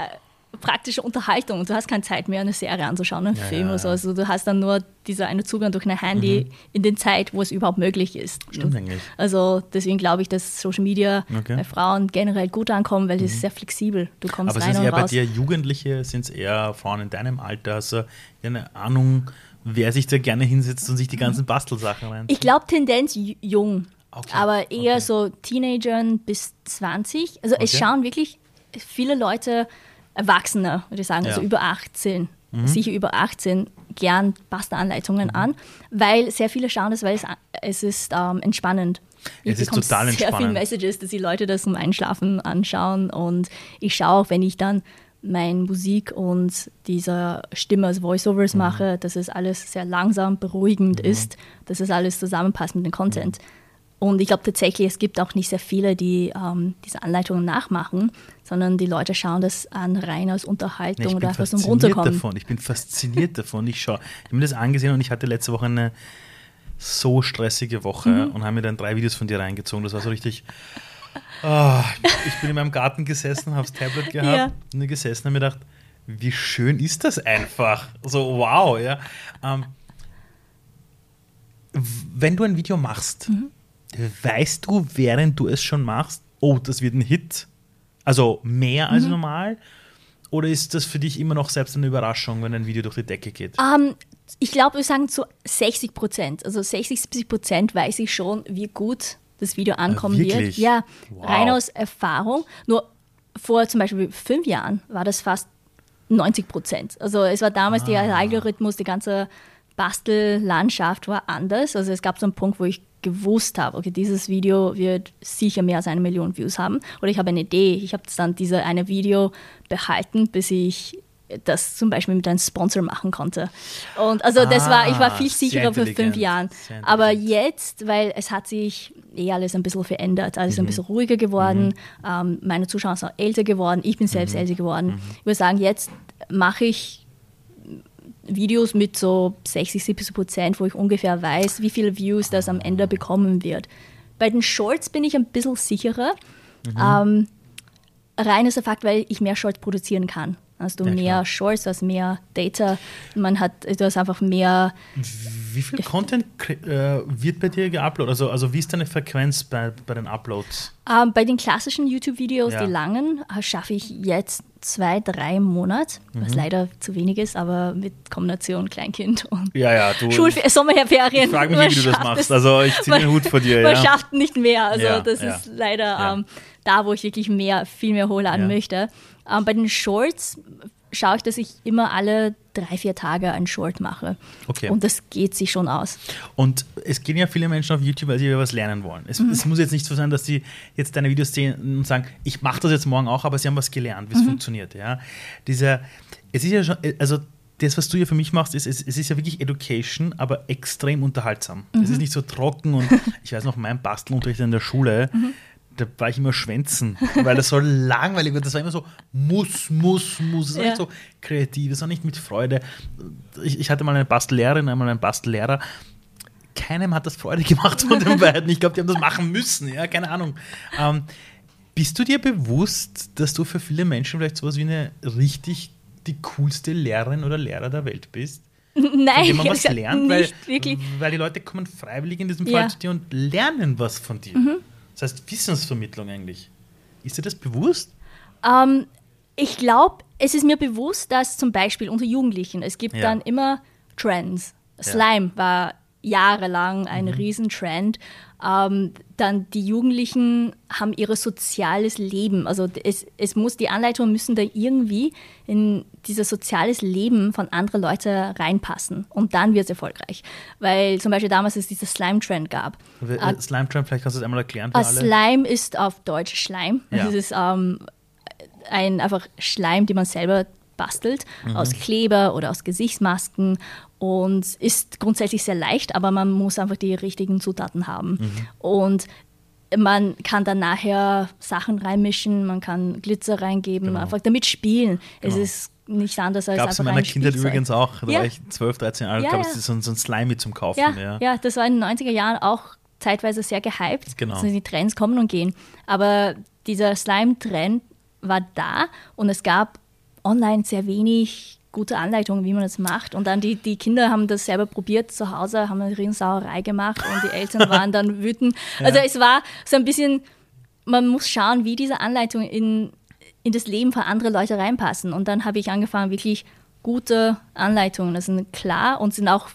praktische Unterhaltung und du hast keine Zeit mehr, eine Serie anzuschauen, einen Ja, Film ja, oder so. Also du hast dann nur dieser eine Zugang durch ein Handy in den Zeit, wo es überhaupt möglich ist. Stimmt eigentlich. Also deswegen glaube ich, dass Social Media Okay. Mhm. bei Frauen generell gut ankommen, weil es ist sehr flexibel. Du kommst Aber rein sind es und eher bei raus. dir Jugendliche, sind es eher Frauen in deinem Alter? Du eine Ahnung, wer sich da gerne hinsetzt und sich die ganzen Bastelsachen rein? Ich glaube Tendenz jung, Okay, aber eher okay. so Teenagern bis 20. Also es Okay. schauen wirklich viele Leute, Erwachsene, würde ich sagen, Ja. Mhm. also über 18, sicher über 18, gern Pasta-Anleitungen an, weil sehr viele schauen das, weil es, es ist ähm, entspannend. Es ist total sehr viele entspannend. Messages, dass die Leute das zum Einschlafen anschauen und ich schaue auch, wenn ich dann meine Musik und diese Stimme als Voiceovers Mhm. mache, dass es alles sehr langsam, beruhigend ist, dass es alles zusammenpasst mit dem Content. Und ich glaube tatsächlich, es gibt auch nicht sehr viele, die ähm, diese Anleitungen nachmachen, sondern die Leute schauen das an rein aus Nee, Unterhaltung ich oder einfach fasziniert Runterkommen. davon. Ich bin fasziniert davon. Ich schaue, ich habe mir das angesehen und ich hatte letzte Woche eine so stressige Woche Mhm. und habe mir dann drei Videos von dir reingezogen. Das war so richtig. Ah, ich bin in meinem Garten gesessen, habe das Tablet gehabt Ja. und mir gesessen und mir gedacht, wie schön ist das einfach? So, wow, ja. Ähm, wenn du ein Video machst, Mhm. Weißt du, während du es schon machst, oh, das wird ein Hit? Also mehr Mhm. als normal? Oder ist das für dich immer noch selbst eine Überraschung, wenn ein Video durch die Decke geht? Ähm, ich glaube, wir sagen zu 60 Prozent. Also 60, 70 Prozent weiß ich schon, wie gut das Video ankommen wird. wirklich? Ja, Wow. rein aus Erfahrung. Nur vor zum Beispiel fünf Jahren war das fast 90 Prozent. Also es war damals Ah. der Algorithmus, die ganze Bastellandschaft war anders. Also es gab so einen Punkt, wo ich gewusst habe, okay, dieses Video wird sicher mehr als eine Million Views haben. Oder ich habe eine Idee. Ich habe dann diese eine Video behalten, bis ich das zum Beispiel mit einem Sponsor machen konnte. Und also das war, ich war Ah, viel sicherer für fünf Jahren. Aber jetzt, weil es hat sich eh alles ein bisschen verändert, alles Mhm. ein bisschen ruhiger geworden, ähm, meine Zuschauer sind auch älter geworden, ich bin Mhm. selbst älter geworden. Ich würde sagen, jetzt mache ich Videos mit so 60, 70 Prozent, wo ich ungefähr weiß, wie viele Views das am Ende bekommen wird. Bei den Shorts bin ich ein bisschen sicherer. Mhm. Ähm, rein ist der Fakt, weil ich mehr Shorts produzieren kann. Hast du Ja, mehr. Shorts, du hast mehr Data, man hat, du hast einfach mehr Wie viel Content äh, wird bei dir geuploadet? Also, also wie ist deine Frequenz bei, bei den Uploads? Ähm, bei den klassischen YouTube-Videos, Ja. die langen, äh, schaffe ich jetzt zwei, drei Monate, was Mhm. leider zu wenig ist, aber mit Kombination Kleinkind und Ja, ja, du. Schulfer Sommerferien. ich frage mich, man wie du das machst. Also ich ziehe den Hut vor dir. Man Ja. schafft nicht mehr. Also das ist leider ähm, da, wo ich wirklich mehr, viel mehr hochladen Ja. möchte. Ähm, bei den Shorts schaue ich, dass ich immer alle drei, vier Tage einen Short mache. Okay. Und das geht sich schon aus. Und es gehen ja viele Menschen auf YouTube, weil sie was lernen wollen. Es, Mhm. es muss jetzt nicht so sein, dass sie jetzt deine Videos sehen und sagen, ich mache das jetzt morgen auch, aber sie haben was gelernt, Mhm. wie es funktioniert. Ja? Dieser, es ist ja schon, also das, was du ja für mich machst, ist, es, es ist ja wirklich Education, aber extrem unterhaltsam. Mhm. Es ist nicht so trocken und ich weiß noch, mein Bastelunterricht in der Schule, da war ich immer schwänzen, weil das so langweilig war. Das war immer so, muss, muss, muss. Das war Ja. nicht so kreativ, das war nicht mit Freude. Ich, ich hatte mal eine Bastellehrerin, einmal einen Bastellehrer. Keinem hat das Freude gemacht von den beiden. Ich glaube, die haben das machen müssen, ja, keine Ahnung. Ähm, bist du dir bewusst, dass du für viele Menschen vielleicht sowas wie eine richtig die coolste Lehrerin oder Lehrer der Welt bist? Nein, Von man was lernt, weil, weil die Leute kommen freiwillig in diesem Ja. Mhm. Fall zu dir und lernen was von dir. Das heißt Wissensvermittlung eigentlich. Ist dir das bewusst? Ähm, ich glaube, es ist mir bewusst, dass zum Beispiel unter Jugendlichen, es gibt Ja. dann immer Trends. Slime war jahrelang ein Mhm. Riesentrend. Ähm, dann die Jugendlichen haben ihr soziales Leben. Also es, es muss, die Anleitungen müssen da irgendwie in dieses soziales Leben von anderen Leuten reinpassen. Und dann wird es erfolgreich. Weil zum Beispiel damals es diesen Slime-Trend gab. Äh, Slime Trend, vielleicht kannst du das einmal erklären für Ah, alle. Slime ist auf Deutsch Schleim. Ja. Das ist ähm, ein einfach Schleim, den man selber bastelt, Mhm. aus Kleber oder aus Gesichtsmasken und ist grundsätzlich sehr leicht, aber man muss einfach die richtigen Zutaten haben. Mhm. Und man kann dann nachher Sachen reinmischen, man kann Glitzer reingeben, Genau. einfach damit spielen. Es Genau. ist nichts anderes als Gab es einfach in meiner ein Kindheit Spielzeug. übrigens auch. Da Ja. war ich 12, 13 Jahre alt, Ja, gab ja. es so, so ein Slimy zum Kaufen. Ja, Ja. ja. das war in den 90er Jahren auch zeitweise sehr gehypt. Genau. Also die Trends kommen und gehen. Aber dieser Slime-Trend war da und es gab online sehr wenig gute Anleitungen, wie man das macht. Und dann die, die Kinder haben das selber probiert zu Hause, haben eine Riesensauerei gemacht und die Eltern waren dann wütend. Also es war so ein bisschen, man muss schauen, wie diese Anleitungen in, in das Leben von anderen Leuten reinpassen. Und dann habe ich angefangen, wirklich gute Anleitungen. Das sind klar und sind auch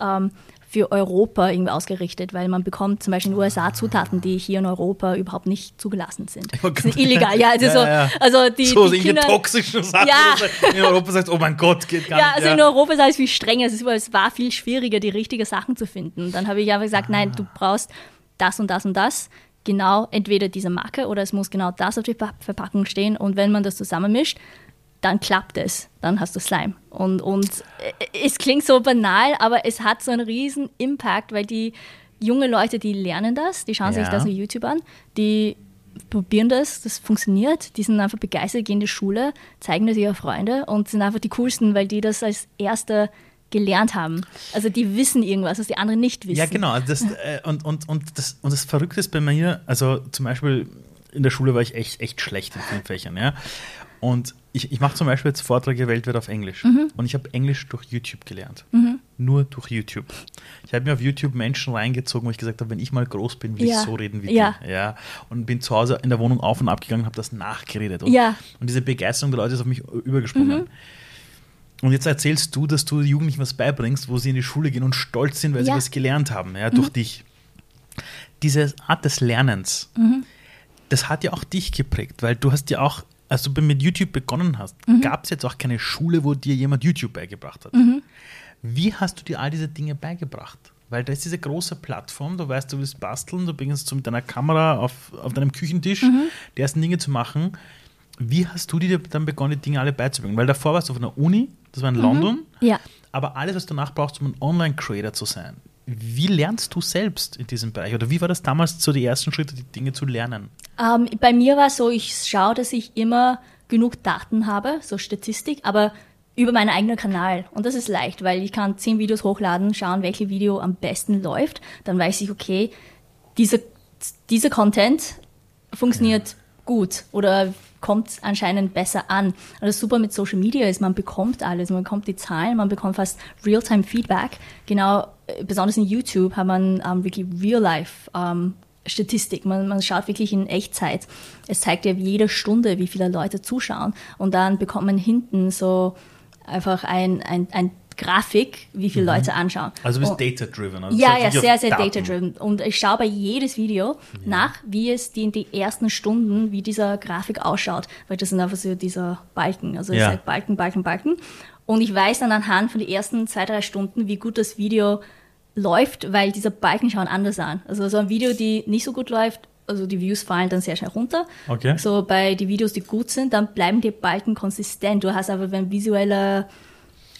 ähm, für Europa irgendwie ausgerichtet, weil man bekommt zum Beispiel in den USA Zutaten, die hier in Europa überhaupt nicht zugelassen sind. Das sind illegal, ja. Also, Ja, so, ja. also die, so die Kinder, toxischen Sachen. Ja. In Europa sagst oh mein Gott, geht gar ja, nicht. also in Europa ist alles viel strenger. Es, ist, es war viel schwieriger, die richtigen Sachen zu finden. Dann habe ich aber gesagt, nein, Ah. du brauchst das und das und das. Genau, entweder diese Marke oder es muss genau das auf der Ver- Verpackung stehen. Und wenn man das zusammenmischt, dann klappt es. Dann hast du Slime. Und, und äh, es klingt so banal, aber es hat so einen riesen Impact, weil die junge Leute, die lernen das, die schauen sich Ja. das auf YouTube an, die probieren das, das funktioniert, die sind einfach begeistert, gehen in die Schule, zeigen das ihre Freunde und sind einfach die coolsten, weil die das als Erste gelernt haben. Also die wissen irgendwas, was die anderen nicht wissen. Ja, genau. Also Das, äh, und, und, und, das, und das Verrückte ist bei mir, also zum Beispiel in der Schule war ich echt, echt schlecht in vielen Fächern, ja. Und ich, ich mache zum Beispiel jetzt Vorträge weltweit auf Englisch. Mhm. Und ich habe Englisch durch YouTube gelernt. Nur durch YouTube. Ich habe mir auf YouTube Menschen reingezogen, wo ich gesagt habe, wenn ich mal groß bin, will Ja. ich so reden wie Ja. die. Ja. Und bin zu Hause in der Wohnung auf und ab gegangen und habe das nachgeredet. Und, Ja. Mhm. und diese Begeisterung der Leute ist auf mich übergesprungen. Und jetzt erzählst du, dass du Jugendlichen was beibringst, wo sie in die Schule gehen und stolz sind, weil sie Ja. Mhm. was gelernt haben, ja, durch dich. Diese Art des Lernens, Mhm. das hat ja auch dich geprägt, weil du hast ja auch, als du mit YouTube begonnen hast, Mhm. gab es jetzt auch keine Schule, wo dir jemand YouTube beigebracht hat. Mhm. Wie hast du dir all diese Dinge beigebracht? Weil da ist diese große Plattform, du weißt, du willst basteln, du beginnst mit deiner Kamera auf, auf deinem Küchentisch Mhm. die ersten Dinge zu machen. Wie hast du dir dann begonnen, die Dinge alle beizubringen? Weil davor warst du auf einer Uni, das war in London, Ja. aber alles, was du danach brauchst, um ein Online-Creator zu sein. Wie lernst du selbst in diesem Bereich? Oder wie war das damals so die ersten Schritte, die Dinge zu lernen? Ähm, bei mir war es so, ich schaue, dass ich immer genug Daten habe, so Statistik, aber über meinen eigenen Kanal. Und das ist leicht, weil ich kann zehn Videos hochladen, schauen, welche Video am besten läuft. Dann weiß ich, okay, dieser diese Content funktioniert gut oder kommt anscheinend besser an. Und das Super mit Social Media ist, man bekommt alles, man bekommt die Zahlen, man bekommt fast Real-Time-Feedback. Genau, äh, besonders in YouTube hat man ähm, wirklich Real-Life ähm, Statistik. Man, man schaut wirklich in Echtzeit. Es zeigt ja jede Stunde, wie viele Leute zuschauen. Und dann bekommt man hinten so einfach ein, ein, ein Grafik, wie viele Leute anschauen. Also du bist data-driven. Also ja, ja, sehr, sehr data-driven. Und ich schaue bei jedes Video nach, wie es die in die ersten Stunden, wie dieser Grafik ausschaut. Weil das sind einfach so dieser Balken. Also es Ja. ist halt Balken, Balken, Balken. Und ich weiß dann anhand von den ersten zwei, drei Stunden, wie gut das Video läuft, weil diese Balken schauen anders an. Also so ein Video, die nicht so gut läuft, also die Views fallen dann sehr schnell runter. Okay. So bei den Videos, die gut sind, dann bleiben die Balken konsistent. Du hast aber eine visuelle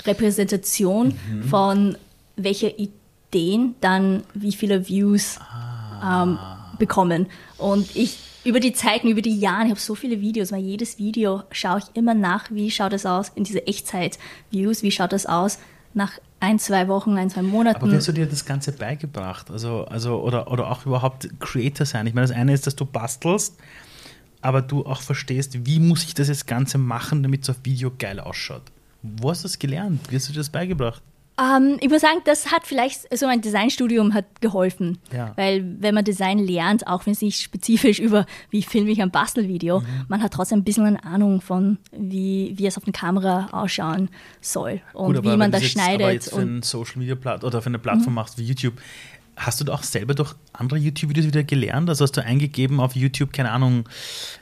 Repräsentation Mhm. von welche Ideen dann wie viele Views Ah. ähm, bekommen. Und ich über die Zeiten, über die Jahre, ich habe so viele Videos, weil jedes Video schaue ich immer nach, wie schaut es aus in diese Echtzeit-Views, wie schaut es aus nach ein, zwei Wochen, ein, zwei Monaten. Aber wie hast du dir das Ganze beigebracht? Also, also oder, oder auch überhaupt Creator sein? Ich meine, das eine ist, dass du bastelst, aber du auch verstehst, wie muss ich das jetzt Ganze machen, damit es auf Video geil ausschaut. Wo hast du das gelernt? Wie hast du dir das beigebracht? Ähm, ich muss sagen, das hat vielleicht, so also ein Designstudium hat geholfen. Ja. Weil wenn man Design lernt, auch wenn es nicht spezifisch über, wie filme ich ein Bastelvideo, mhm. man hat trotzdem ein bisschen eine Ahnung von, wie, wie es auf der Kamera ausschauen soll und Gut, wie man das jetzt, schneidet. Aber jetzt für ein Social Media Platt oder für eine Plattform mhm. machst wie YouTube, Hast du da auch selber durch andere YouTube-Videos wieder gelernt? Also hast du eingegeben auf YouTube, keine Ahnung,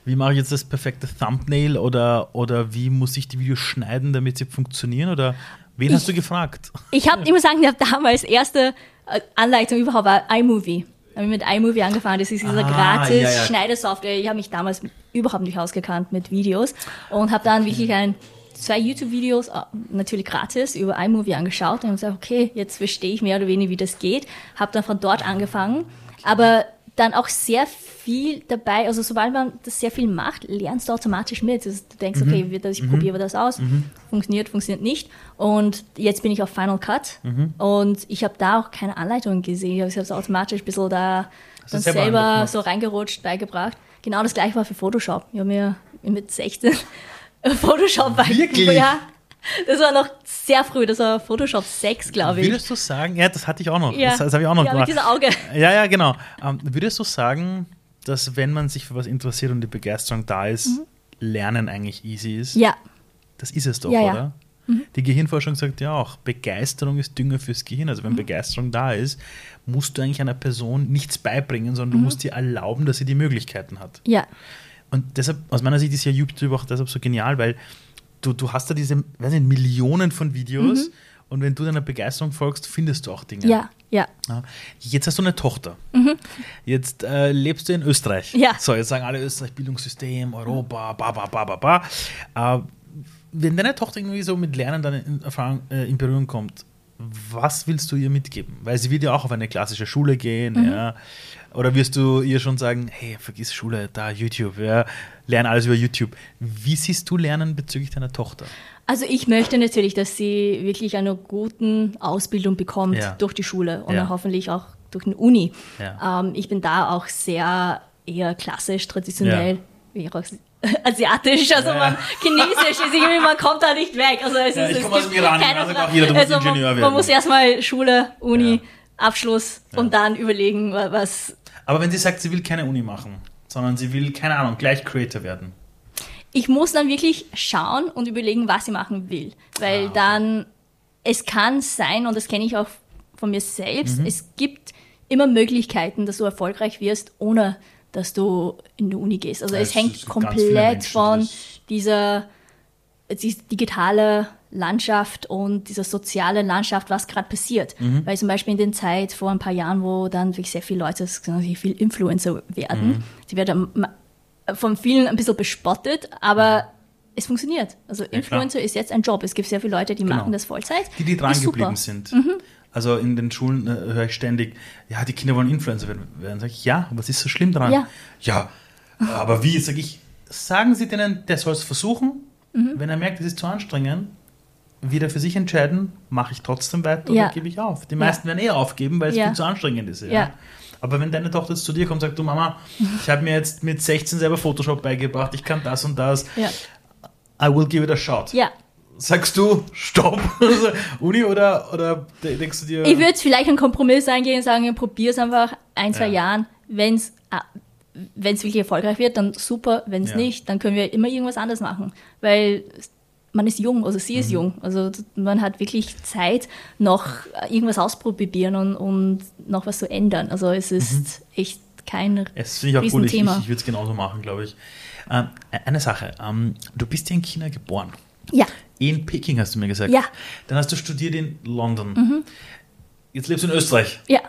wie mache ich jetzt das perfekte Thumbnail oder, oder wie muss ich die Videos schneiden, damit sie funktionieren? Oder wen ich, hast du gefragt? Ich habe immer sagen, ich habe damals erste äh, Anleitung überhaupt war iMovie. Ich habe mit iMovie angefangen. Das ist diese ah, gratis ja, ja. Schneidesoftware. Ich habe mich damals überhaupt nicht ausgekannt mit Videos und habe dann wirklich ein zwei YouTube-Videos, äh, natürlich gratis, über iMovie angeschaut und gesagt, okay, jetzt verstehe ich mehr oder weniger, wie das geht. Habe dann von dort angefangen, aber dann auch sehr viel dabei, also sobald man das sehr viel macht, lernst du automatisch mit. Also du denkst, mhm. okay, ich mhm. probiere das aus, mhm. funktioniert, funktioniert nicht. Und jetzt bin ich auf Final Cut mhm. und ich habe da auch keine Anleitung gesehen. Ich habe es automatisch ein bisschen da dann selber, selber so reingerutscht, beigebracht. Genau das gleiche war für Photoshop. Ich habe mir mit 16 Photoshop Wirklich? Ja. Das war noch sehr früh, das war Photoshop 6, glaube ich. Würdest du sagen, ja, das hatte ich auch noch. Ja. Das, das habe ich auch noch ja, gemacht. Mit dieser Auge. Ja, ja, genau. Ähm, würdest du sagen, dass wenn man sich für was interessiert und die Begeisterung da ist, mhm. Lernen eigentlich easy ist? Ja. Das ist es doch, ja, oder? Mhm. Die Gehirnforschung sagt ja auch, Begeisterung ist Dünger fürs Gehirn. Also wenn mhm. Begeisterung da ist, musst du eigentlich einer Person nichts beibringen, sondern du mhm. musst ihr erlauben, dass sie die Möglichkeiten hat. Ja. Und deshalb, aus meiner Sicht ist ja YouTube auch deshalb so genial, weil du, du hast da diese, weiß nicht, Millionen von Videos mhm. und wenn du deiner Begeisterung folgst, findest du auch Dinge. Ja, ja. Jetzt hast du eine Tochter. Mhm. Jetzt äh, lebst du in Österreich. Ja. So, jetzt sagen alle Österreich, Bildungssystem, Europa, ba, ba, ba, ba, ba. Äh, wenn deine Tochter irgendwie so mit Lernen dann in, Erfahrung, äh, in Berührung kommt, was willst du ihr mitgeben? Weil sie wird ja auch auf eine klassische Schule gehen, mhm. ja. Oder wirst du ihr schon sagen, hey, vergiss Schule, da YouTube, ja, lern alles über YouTube. Wie siehst du Lernen bezüglich deiner Tochter? Also ich möchte natürlich, dass sie wirklich eine gute Ausbildung bekommt ja. durch die Schule und ja. dann hoffentlich auch durch eine Uni. Ja. Ähm, ich bin da auch sehr eher klassisch, traditionell, wie auch asiatisch, also man chinesisch ist irgendwie, man kommt da nicht weg. Also es ist, ich komme aus dem Iran, also auch jeder, du musst also Ingenieur werden. Man muss erstmal Schule, Uni, Abschluss ja. und dann überlegen, was. Aber wenn sie sagt, sie will keine Uni machen, sondern sie will, keine Ahnung, gleich Creator werden. Ich muss dann wirklich schauen und überlegen, was sie machen will. Weil ah, dann, es kann sein, und das kenne ich auch von mir selbst, mhm. es gibt immer Möglichkeiten, dass du erfolgreich wirst, ohne dass du in die Uni gehst. Also ja, es hängt komplett von dieser digitale Landschaft und dieser soziale Landschaft, was gerade passiert. Mhm. Weil zum Beispiel in der Zeit vor ein paar Jahren, wo dann wirklich sehr viele Leute viel Influencer werden, mhm. die werden von vielen ein bisschen bespottet, aber es funktioniert. Also Influencer ja, ist jetzt ein Job. Es gibt sehr viele Leute, die genau. machen das Vollzeit. Die, die dran geblieben sind. Mhm. Also in den Schulen äh, höre ich ständig, ja, die Kinder wollen Influencer werden. Dann sage ich, ja, was ist so schlimm dran? Ja, ja aber wie? Sage ich, sagen Sie denen, der soll es versuchen. Mhm. Wenn er merkt, es ist zu anstrengend, wieder für sich entscheiden, mache ich trotzdem weiter ja. oder gebe ich auf. Die meisten ja. werden eher aufgeben, weil es ja. viel zu anstrengend ist. Ja. Aber wenn deine Tochter jetzt zu dir kommt und sagt, du Mama, ich habe mir jetzt mit 16 selber Photoshop beigebracht, ich kann das und das, I will give it a shot. Ja, sagst du Stopp? Also, Uni oder, oder denkst du dir. Ich würde vielleicht einen Kompromiss eingehen und sagen, probier es einfach ein, zwei ja. Jahren. Wenn es ah, wirklich erfolgreich wird, dann super. Wenn es ja. nicht, dann können wir immer irgendwas anderes machen. Weil man ist jung, also sie ist mhm. jung. Also man hat wirklich Zeit, noch irgendwas ausprobieren und, und noch was zu ändern. Also es ist mhm. echt kein Es finde ich auch cool, ich, ich, ich würde es genauso machen, glaube ich. Ähm, eine Sache, ähm, du bist ja in China geboren. Ja. In Peking hast du mir gesagt. Ja. Dann hast du studiert in London. Mhm. Jetzt lebst du in Österreich. Ja.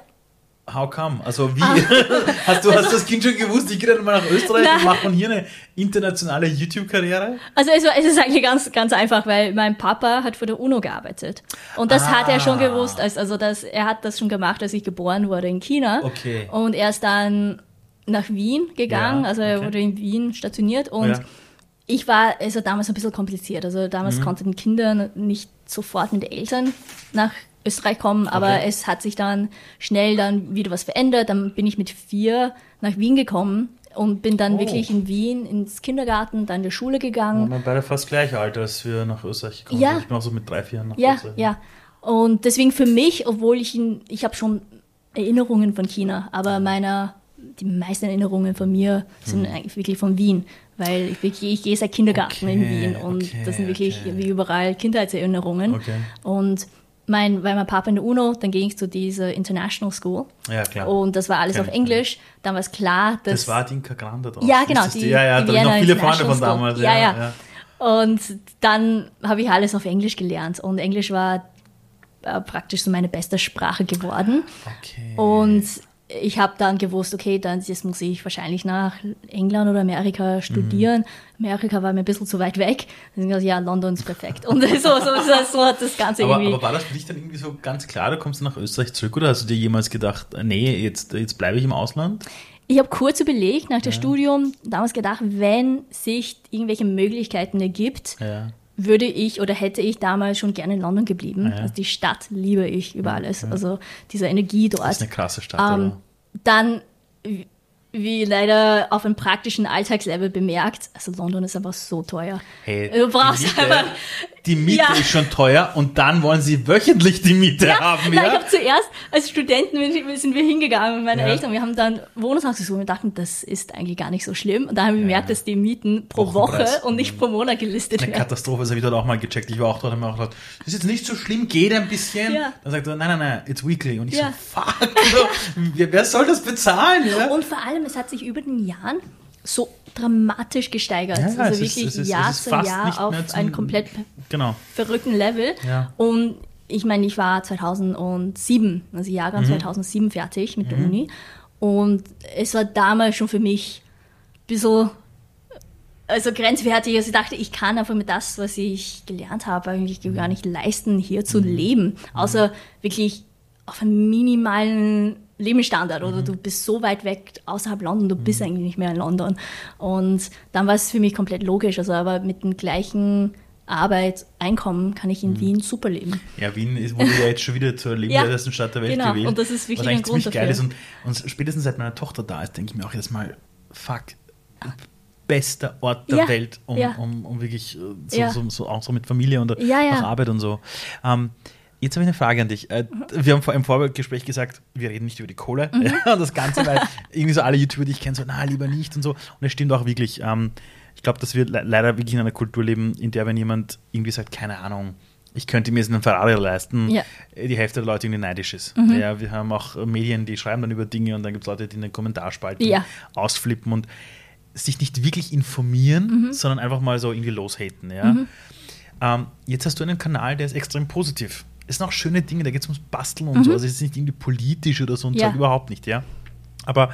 How come? Also wie? Ah. hast du hast das Kind schon gewusst, ich gehe dann mal nach Österreich Nein. und mache von hier eine internationale YouTube-Karriere? Also es, es, ist eigentlich ganz, ganz einfach, weil mein Papa hat für der UNO gearbeitet. Und das ah. hat er schon gewusst. Also das, er hat das schon gemacht, als ich geboren wurde in China. Okay. Und erst dann nach Wien gegangen, Ja, also er okay. wurde in Wien stationiert und Ja. ich war also damals ein bisschen kompliziert. Also damals Mhm. konnten Kinder nicht sofort mit Eltern nach Österreich kommen, aber Okay. es hat sich dann schnell dann wieder was verändert. Dann bin ich mit vier nach Wien gekommen und bin dann Oh. wirklich in Wien ins Kindergarten, dann in die Schule Wir gegangen. waren beide fast gleich alt, als wir nach Österreich gekommen Ja. sind. Ich bin auch so mit drei, vier Jahren nach Ja, Österreich. ja. Und deswegen für mich, obwohl ich ihn, ich habe schon Erinnerungen von China, aber meine, die meisten Erinnerungen von mir sind eigentlich wirklich von Wien, weil ich, wirklich, ich gehe seit Kindergarten in Okay, Wien und okay, das sind wirklich okay. wie überall Kindheitserinnerungen. Okay. Und mein, weil mein Papa in der UNO, dann ging ich zu dieser International School Ja, klar. und das war alles Kenn auf Englisch. Dann war es klar, dass das war die Inka Grande drauf. ja, genau. das die, ja, ja, da habe ich noch viele Freunde von damals. School. Ja, ja. Und dann habe ich alles auf Englisch gelernt. Und Englisch war äh, praktisch so meine beste Sprache geworden. Okay. Und ich habe dann gewusst, okay, dann jetzt muss ich wahrscheinlich nach England oder Amerika studieren. Amerika war mir ein bisschen zu weit weg. Dann gesagt, ja, London ist perfekt. Und so, so, so, so hat das Ganze aber, irgendwie. aber war das für dich dann irgendwie so ganz klar, du kommst nach Österreich zurück oder hast du dir jemals gedacht, nee, jetzt, jetzt bleibe ich im Ausland? Ich habe kurz überlegt nach dem Studium, damals gedacht, wenn sich irgendwelche Möglichkeiten ergibt, Ja. Würde ich oder hätte ich damals schon gerne in London geblieben. Ah, ja. Also die Stadt liebe ich über alles. Also diese Energie dort. Das ist eine krasse Stadt, Ähm, oder? dann, wie- wie leider auf einem praktischen Alltagslevel bemerkt, also London ist einfach so teuer. Hey, du brauchst einfach. Die Miete Ja. ist schon teuer und dann wollen sie wöchentlich die Miete haben, Na, ich ja? habe zuerst als Studenten sind wir hingegangen mit meinen Ja. Eltern. Wir haben dann Wohnungshaus gesucht und wir dachten, das ist eigentlich gar nicht so schlimm. Und dann haben wir bemerkt, dass die Mieten pro Woche und nicht pro Monat gelistet Eine werden. Katastrophe, das habe ich dort auch mal gecheckt. Ich war auch dort und habe auch gedacht, das ist jetzt nicht so schlimm, geht ein bisschen. Ja. Dann sagt er, nein, nein, nein, it's weekly. Und ich Ja. so, fuck, also, wer, wer soll das bezahlen? Ja? Und vor allem, es hat sich über den Jahren so dramatisch gesteigert. Ja, also ist- wirklich es ist- Jahr ist zu Jahr auf zum- einen komplett Genau. verrückten Level. Ja. Und ich meine, ich war 2007, also Mhm. Jahrgang 2007 fertig mit der Uni. Und es war damals schon für mich ein bisschen also grenzwertig. Also ich dachte, ich kann einfach mit das, was ich gelernt habe, eigentlich gar nicht leisten, hier zu leben. Außer wirklich auf einem minimalen Lebensstandard. Oder du bist so weit weg außerhalb London, du bist eigentlich nicht mehr in London. Und dann war es für mich komplett logisch. Also aber mit dem gleichen Arbeit, Einkommen kann ich in Wien super leben. Ja, Wien ist, wurde ja jetzt schon wieder zur lebenswertesten Stadt der Welt genau. gewählt. Und das ist wirklich was ein Grund ziemlich geil dafür. ist. Und, und spätestens seit meiner Tochter da ist, denke ich mir auch jetzt mal, fuck, bester Ort der Ja, Welt, um, ja. um, um wirklich äh, so, Ja. so, so, auch so mit Familie und Ja, ja. auch Arbeit und so. Ähm, Jetzt habe ich eine Frage an dich. Äh, Wir haben vor im Vorgespräch gesagt, wir reden nicht über die Kohle Mhm. und das Ganze, weil irgendwie so alle YouTuber, die ich kenne, so, na, lieber nicht und so. Und es stimmt auch wirklich. Ähm, ich glaube, dass wir le leider wirklich in einer Kultur leben, in der, wenn jemand irgendwie sagt, keine Ahnung, ich könnte mir jetzt einen Ferrari leisten, Ja. die Hälfte der Leute irgendwie neidisch ist. Mhm. Ja, wir haben auch Medien, die schreiben dann über Dinge und dann gibt es Leute, die in den Kommentarspalten Ja. ausflippen und sich nicht wirklich informieren, Mhm. sondern einfach mal so irgendwie loshaten. Ja? Ähm, jetzt hast du einen Kanal, der ist extrem positiv. Es sind auch schöne Dinge, da geht es ums Basteln und so. Also es ist nicht irgendwie politisch oder so und Mhm. Ja. Zeug, überhaupt nicht, ja. Aber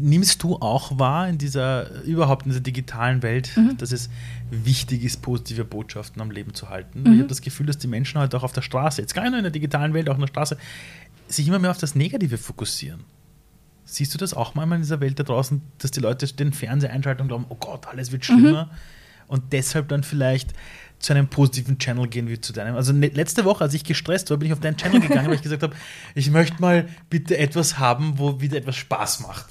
nimmst du auch wahr in dieser, überhaupt in dieser digitalen Welt, Mhm. dass es wichtig ist, positive Botschaften am Leben zu halten? Mhm. Ich habe das Gefühl, dass die Menschen heute auch auf der Straße, jetzt gar nicht nur in der digitalen Welt, auch in der Straße, sich immer mehr auf das Negative fokussieren. Siehst du das auch manchmal in dieser Welt da draußen, dass die Leute den Fernseher einschalten und glauben, oh Gott, alles wird schlimmer Mhm. und deshalb dann vielleicht zu einem positiven Channel gehen wie zu deinem. Also ne, letzte Woche, als ich gestresst war, bin ich auf deinen Channel gegangen, weil ich gesagt habe, ich möchte mal bitte etwas haben, wo wieder etwas Spaß macht.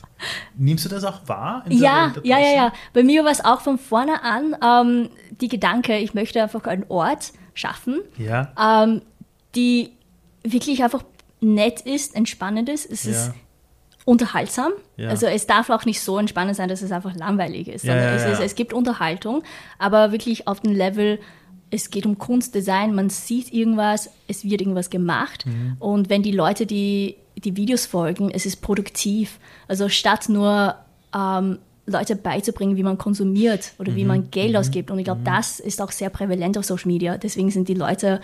Nimmst du das auch wahr? Ja, ja, ja, ja. Bei mir war es auch von vorne an ähm, die Gedanke, ich möchte einfach einen Ort schaffen, Ja, ähm, die wirklich einfach nett ist, entspannend ist. Es Ja. ist unterhaltsam. Ja. Also es darf auch nicht so entspannend sein, dass es einfach langweilig ist. Ja, sondern ja, es, ist, es gibt Unterhaltung, aber wirklich auf dem Level, es geht um Kunstdesign, man sieht irgendwas, es wird irgendwas gemacht. Mhm. Und wenn die Leute die, die Videos folgen, es ist produktiv. Also statt nur ähm, Leute beizubringen, wie man konsumiert oder wie Mhm. man Geld ausgibt. Und ich glaube, das ist auch sehr prävalent auf Social Media. Deswegen sind die Leute,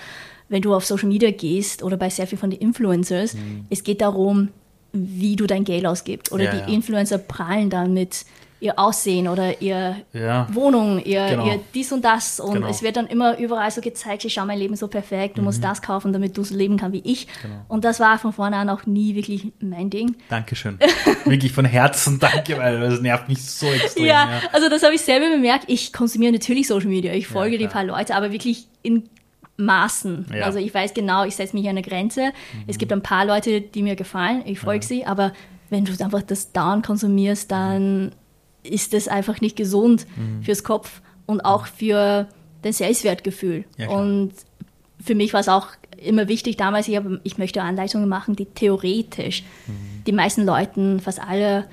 wenn du auf Social Media gehst oder bei sehr viel von den Influencers, es geht darum, wie du dein Geld ausgibst. Oder Ja, die ja. Influencer prallen dann mit ihr Aussehen oder ihr Ja. Wohnung, ihr, Genau. ihr dies und das. Und Genau. es wird dann immer überall so gezeigt, ich schau mein Leben so perfekt, du Mhm. musst das kaufen, damit du so leben kannst wie ich. Genau. Und das war von vorne an auch nie wirklich mein Ding. Dankeschön. Wirklich von Herzen danke, weil das nervt mich so extrem. Ja, Ja. also das habe ich selber bemerkt. Ich konsumiere natürlich Social Media, ich folge die klar. paar Leute, aber wirklich in Maßen. Ja. Mhm. Also ich weiß genau, ich setze mich an eine Grenze. Es gibt ein paar Leute, die mir gefallen, ich folge sie, aber wenn du einfach das down konsumierst, dann ist das einfach nicht gesund Mhm. fürs Kopf und auch für dein Selbstwertgefühl. Ja, und für mich war es auch immer wichtig damals, ich, hab, ich möchte Anleitungen machen, die theoretisch Mhm. die meisten Leuten, fast alle,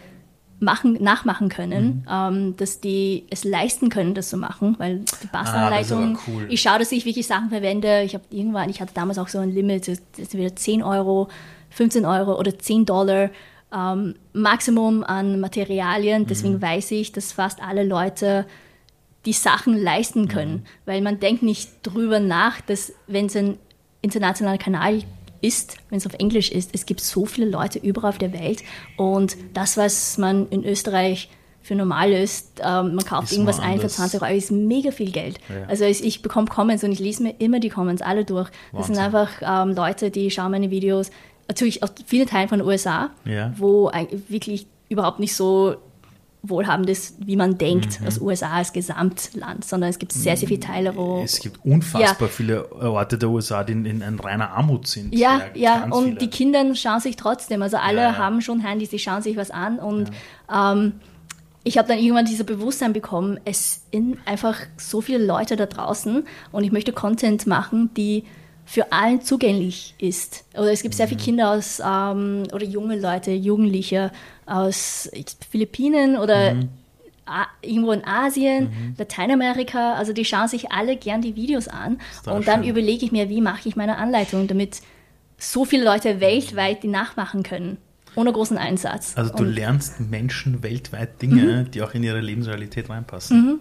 machen, nachmachen können, Mhm. ähm, dass die es leisten können, das zu machen, weil die Ah, Bastanleitung, aber cool. ich schaue, dass ich wirklich Sachen verwende. Ich habe irgendwann, ich hatte damals auch so ein Limit, das ist wieder 10 Euro, 15 Euro oder 10 Dollar ähm, Maximum an Materialien. Deswegen Mhm. weiß ich, dass fast alle Leute die Sachen leisten können, Mhm. weil man denkt nicht drüber nach, dass wenn es ein internationaler Kanal ist, wenn es auf Englisch ist, es gibt so viele Leute überall auf der Welt und das, was man in Österreich für normal ist, ähm, man kauft Ist irgendwas ein für anders. 20 Euro, ist mega viel Geld. Ja. Also ich, ich bekomme Comments und ich lese mir immer die Comments alle durch. Das sind einfach ähm, Leute, die schauen meine Videos, natürlich aus vielen Teilen von den USA, Ja. wo wirklich überhaupt nicht so wohlhabend ist, wie man denkt, Mhm. das USA als Gesamtland, sondern es gibt sehr, sehr viele Teile, wo... Es gibt unfassbar viele Orte der USA, die in, in, in reiner Armut sind. Ja, ja, ganz und viele. die Kinder schauen sich trotzdem, also alle Ja, ja. haben schon Handys, die schauen sich was an und ähm, ich habe dann irgendwann dieses Bewusstsein bekommen, es sind einfach so viele Leute da draußen und ich möchte Content machen, die für allen zugänglich ist. Oder es gibt sehr Mhm. viele Kinder aus, ähm, oder junge Leute, Jugendliche aus Philippinen oder Mhm. Irgendwo in Asien, Lateinamerika, also die schauen sich alle gern die Videos an und dann schön. überlege ich mir, wie mache ich meine Anleitung, damit so viele Leute weltweit die nachmachen können, ohne großen Einsatz. Also du Und- lernst Menschen weltweit Dinge, die auch in ihre Lebensrealität reinpassen.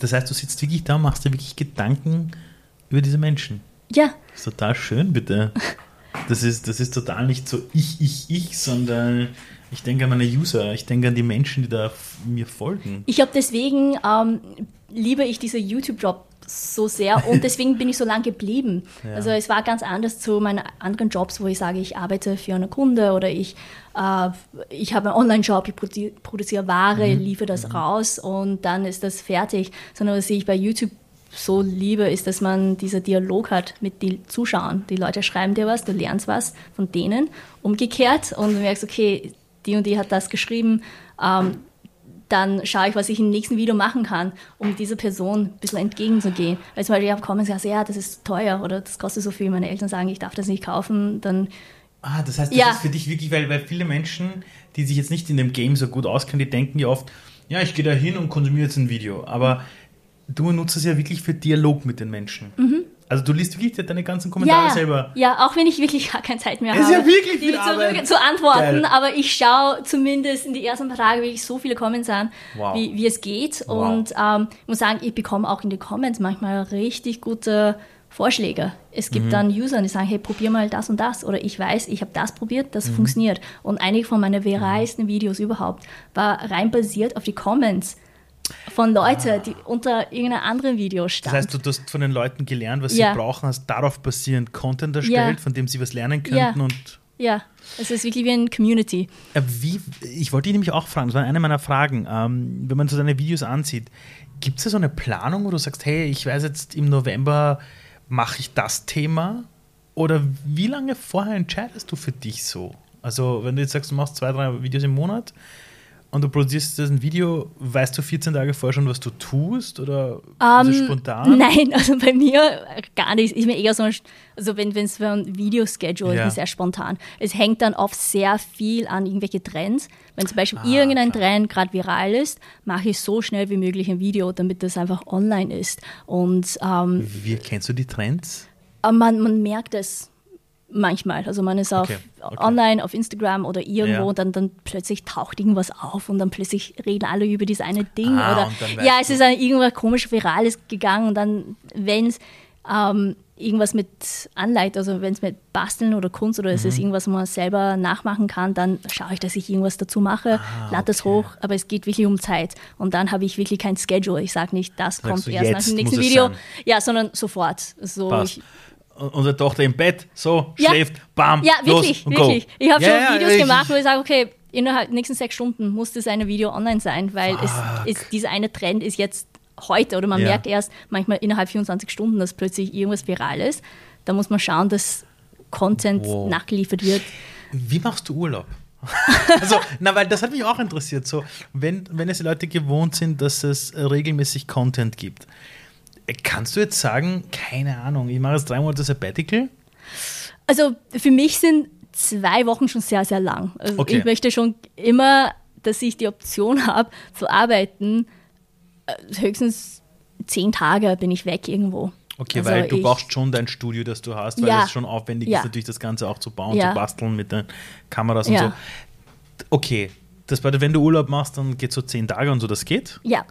Das heißt, du sitzt wirklich da und machst dir wirklich Gedanken über diese Menschen. ja, Das ist total schön, bitte. Das ist, das ist total nicht so ich, ich, ich, sondern ich denke an meine User, ich denke an die Menschen, die da mir folgen. ich habe deswegen, ähm, liebe ich diese YouTube-Job so sehr und deswegen bin ich so lange geblieben. Ja. Also es war ganz anders zu meinen anderen Jobs, wo ich sage, ich arbeite für einen Kunde oder ich, äh, ich habe einen Online-Shop, ich produ produziere Ware, Mhm. liefere das raus und dann ist das fertig. Sondern was ich bei YouTube so liebe, ist, dass man dieser Dialog hat mit den Zuschauern. Die Leute schreiben dir was, du lernst was von denen, umgekehrt und du merkst, okay, die und die hat das geschrieben, ähm, dann schaue ich, was ich im nächsten Video machen kann, um dieser Person ein bisschen entgegenzugehen. Weil zum Beispiel ich habe kommen und gesagt, ja, das ist teuer oder das kostet so viel. Meine Eltern sagen, ich darf das nicht kaufen. Dann Ah, das heißt, das Ja. ist für dich wirklich, weil, weil viele Menschen, die sich jetzt nicht in dem Game so gut auskennen, die denken ja oft, ja, ich gehe da hin und konsumiere jetzt ein Video. Aber du nutzt es ja wirklich für Dialog mit den Menschen. Also du liest wirklich deine ganzen Kommentare Mhm. ja, selber. ja, auch wenn ich wirklich gar keine Zeit mehr Ist habe, ja wirklich die viel zu, zu antworten, Geil. aber ich schaue zumindest in die ersten paar Tage wirklich so viele Comments an, Wow. wie, wie es geht. Wow. Und ähm, ich muss sagen, ich bekomme auch in den Comments manchmal richtig gute Vorschläge. Es Mhm. gibt dann User, die sagen, hey, probier mal das und das. Oder ich weiß, ich habe das probiert, das Mhm. funktioniert. Und einige von meinen viralsten Videos überhaupt war rein basiert auf die Comments von Leuten, die unter irgendeinem anderen Video Das standen. heißt, du hast von den Leuten gelernt, was Ja. sie brauchen, hast darauf basierend Content erstellt, Ja. von dem sie was lernen Ja. könnten und ja, es ist wirklich wie eine Community. Äh, Wie, ich wollte dich nämlich auch fragen, das war eine meiner Fragen. Ähm, wenn man so deine Videos ansieht, gibt es da so eine Planung, wo du sagst, hey, ich weiß jetzt im November mache ich das Thema? Oder wie lange vorher entscheidest du für dich so? Also, wenn du jetzt sagst, du machst zwei, drei Videos im Monat und du produzierst ein Video, weißt du 14 Tage vorher schon, was du tust? Oder ist es Ähm, spontan? Nein, also bei mir gar nicht. Ist mir eher so, ein- also wenn es für ein Videoschedule Ja. ist, sehr spontan. Es hängt dann oft sehr viel an irgendwelche Trends. Wenn zum Beispiel Ah, irgendein klar. Trend gerade viral ist, mache ich so schnell wie möglich ein Video, damit das einfach online ist. Und ähm, Wie kennst du die Trends? aber man, man merkt es manchmal. Also man ist auf, Okay, okay. online auf Instagram oder irgendwo Ja. und dann, dann plötzlich taucht irgendwas auf und dann plötzlich reden alle über dieses eine Ding. Ah, oder ja, es ist ein, irgendwas komisch Virales gegangen und dann, wenn es ähm, irgendwas mit Anleitung, also wenn es mit Basteln oder Kunst oder Mhm. es ist irgendwas, wo man selber nachmachen kann, dann schaue ich, dass ich irgendwas dazu mache, Ah, lade das okay. hoch, aber es geht wirklich um Zeit. Und dann habe ich wirklich kein Schedule. Ich sage nicht, das kommt du, erst nach dem nächsten es Video. sein. Ja, sondern sofort. So, Passt. ich, Unsere Tochter im Bett, so, Ja. schläft, bam, ja, los wirklich, und wirklich. go. Ich habe Ja, schon Videos ich- gemacht, wo ich sage, okay, innerhalb der nächsten sechs Stunden muss das eine Video online sein, weil es ist, dieser eine Trend ist jetzt heute oder man Ja. merkt erst manchmal innerhalb 24 Stunden, dass plötzlich irgendwas viral ist. Da muss man schauen, dass Content Wow. nachgeliefert wird. Wie machst du Urlaub? also, na, weil das hat mich auch interessiert. So, wenn, wenn es die Leute gewohnt sind, dass es regelmäßig Content gibt, kannst du jetzt sagen, keine Ahnung, ich mache jetzt drei Monate Sabbatical? Also für mich sind zwei Wochen schon sehr, sehr lang. Also Okay. ich möchte schon immer, dass ich die Option habe zu arbeiten. Äh, Höchstens zehn Tage bin ich weg irgendwo. Okay, Also weil du ich- brauchst schon dein Studio, das du hast, weil Ja. es schon aufwendig Ja. ist, natürlich das Ganze auch zu bauen, Ja. zu basteln mit den Kameras und Ja. so. Okay, das bedeutet, wenn du Urlaub machst, dann geht so zehn Tage und so, das geht. Ja,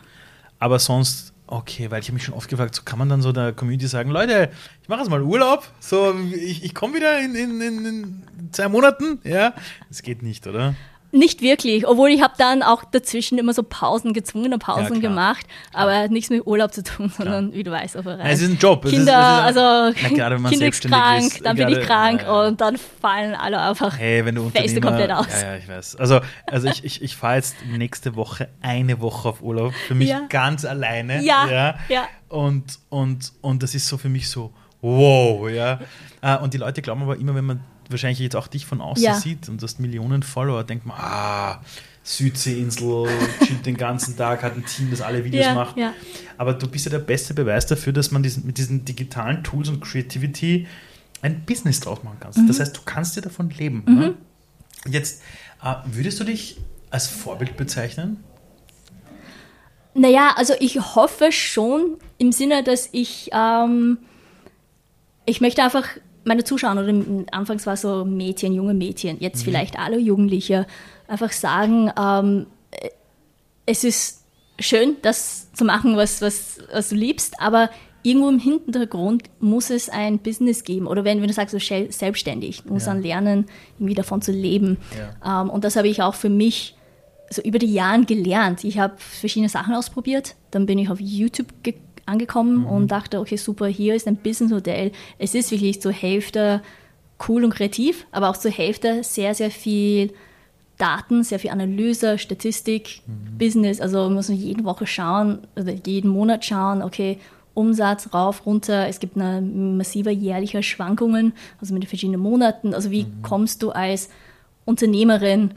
Aber sonst, okay, weil ich habe mich schon oft gefragt, so kann man dann so der Community sagen, Leute, ich mache jetzt mal Urlaub, so ich, ich komme wieder in, in, in, zwei Monaten, ja, das geht nicht, oder? Nicht wirklich, obwohl ich habe dann auch dazwischen immer so Pausen, gezwungene Pausen Ja, klar. gemacht, aber nichts mit Urlaub zu tun, sondern wie du weißt, auf Nein, es ist ein Job. Es ist- Kinder, es ist, also na, gerade wenn man Kind ist krank, ist, dann bin ich krank ja, ja. und dann fallen alle einfach Hey, wenn du Feste komplett aus. Ja, ja, ich weiß. Also, also ich, ich, ich fahre jetzt nächste Woche eine Woche auf Urlaub, für mich ganz alleine. Ja, ja. Und, und, und das ist so für mich so, wow, ja. Äh, Und die Leute glauben aber immer, wenn man wahrscheinlich jetzt auch dich von außen Ja. sieht und du hast Millionen Follower, denkt man, ah, Südseeinsel, chillt den ganzen Tag, hat ein Team, das alle Videos Ja, macht. ja. Aber du bist ja der beste Beweis dafür, dass man diesen, mit diesen digitalen Tools und Creativity ein Business draus machen kannst. Mhm. Das heißt, du kannst dir davon leben. Ne? Jetzt, äh, würdest du dich als Vorbild bezeichnen? Naja, also ich hoffe schon im Sinne, dass ich, ähm, ich möchte einfach meine Zuschauer, oder anfangs war es so Mädchen, junge Mädchen, jetzt vielleicht alle Jugendliche, einfach sagen, ähm, äh, es ist schön, das zu machen, was, was, was du liebst, aber irgendwo im Hintergrund muss es ein Business geben. Oder wenn, wenn du sagst, so selbstständig, du musst Ja. dann lernen, irgendwie davon zu leben. Ja. Ähm, und das habe ich auch für mich so über die Jahre gelernt. Ich habe verschiedene Sachen ausprobiert. Dann bin ich auf YouTube ge- angekommen Mhm. und dachte, okay, super, hier ist ein Businessmodell. Es ist wirklich zur Hälfte cool und kreativ, aber auch zur Hälfte sehr, sehr viel Daten, sehr viel Analyse, Statistik, Mhm. Business. Also man muss jede Woche schauen oder jeden Monat schauen, okay, Umsatz rauf, runter. Es gibt eine massive jährliche Schwankungen, also mit den verschiedenen Monaten. Also wie Mhm. kommst du als Unternehmerin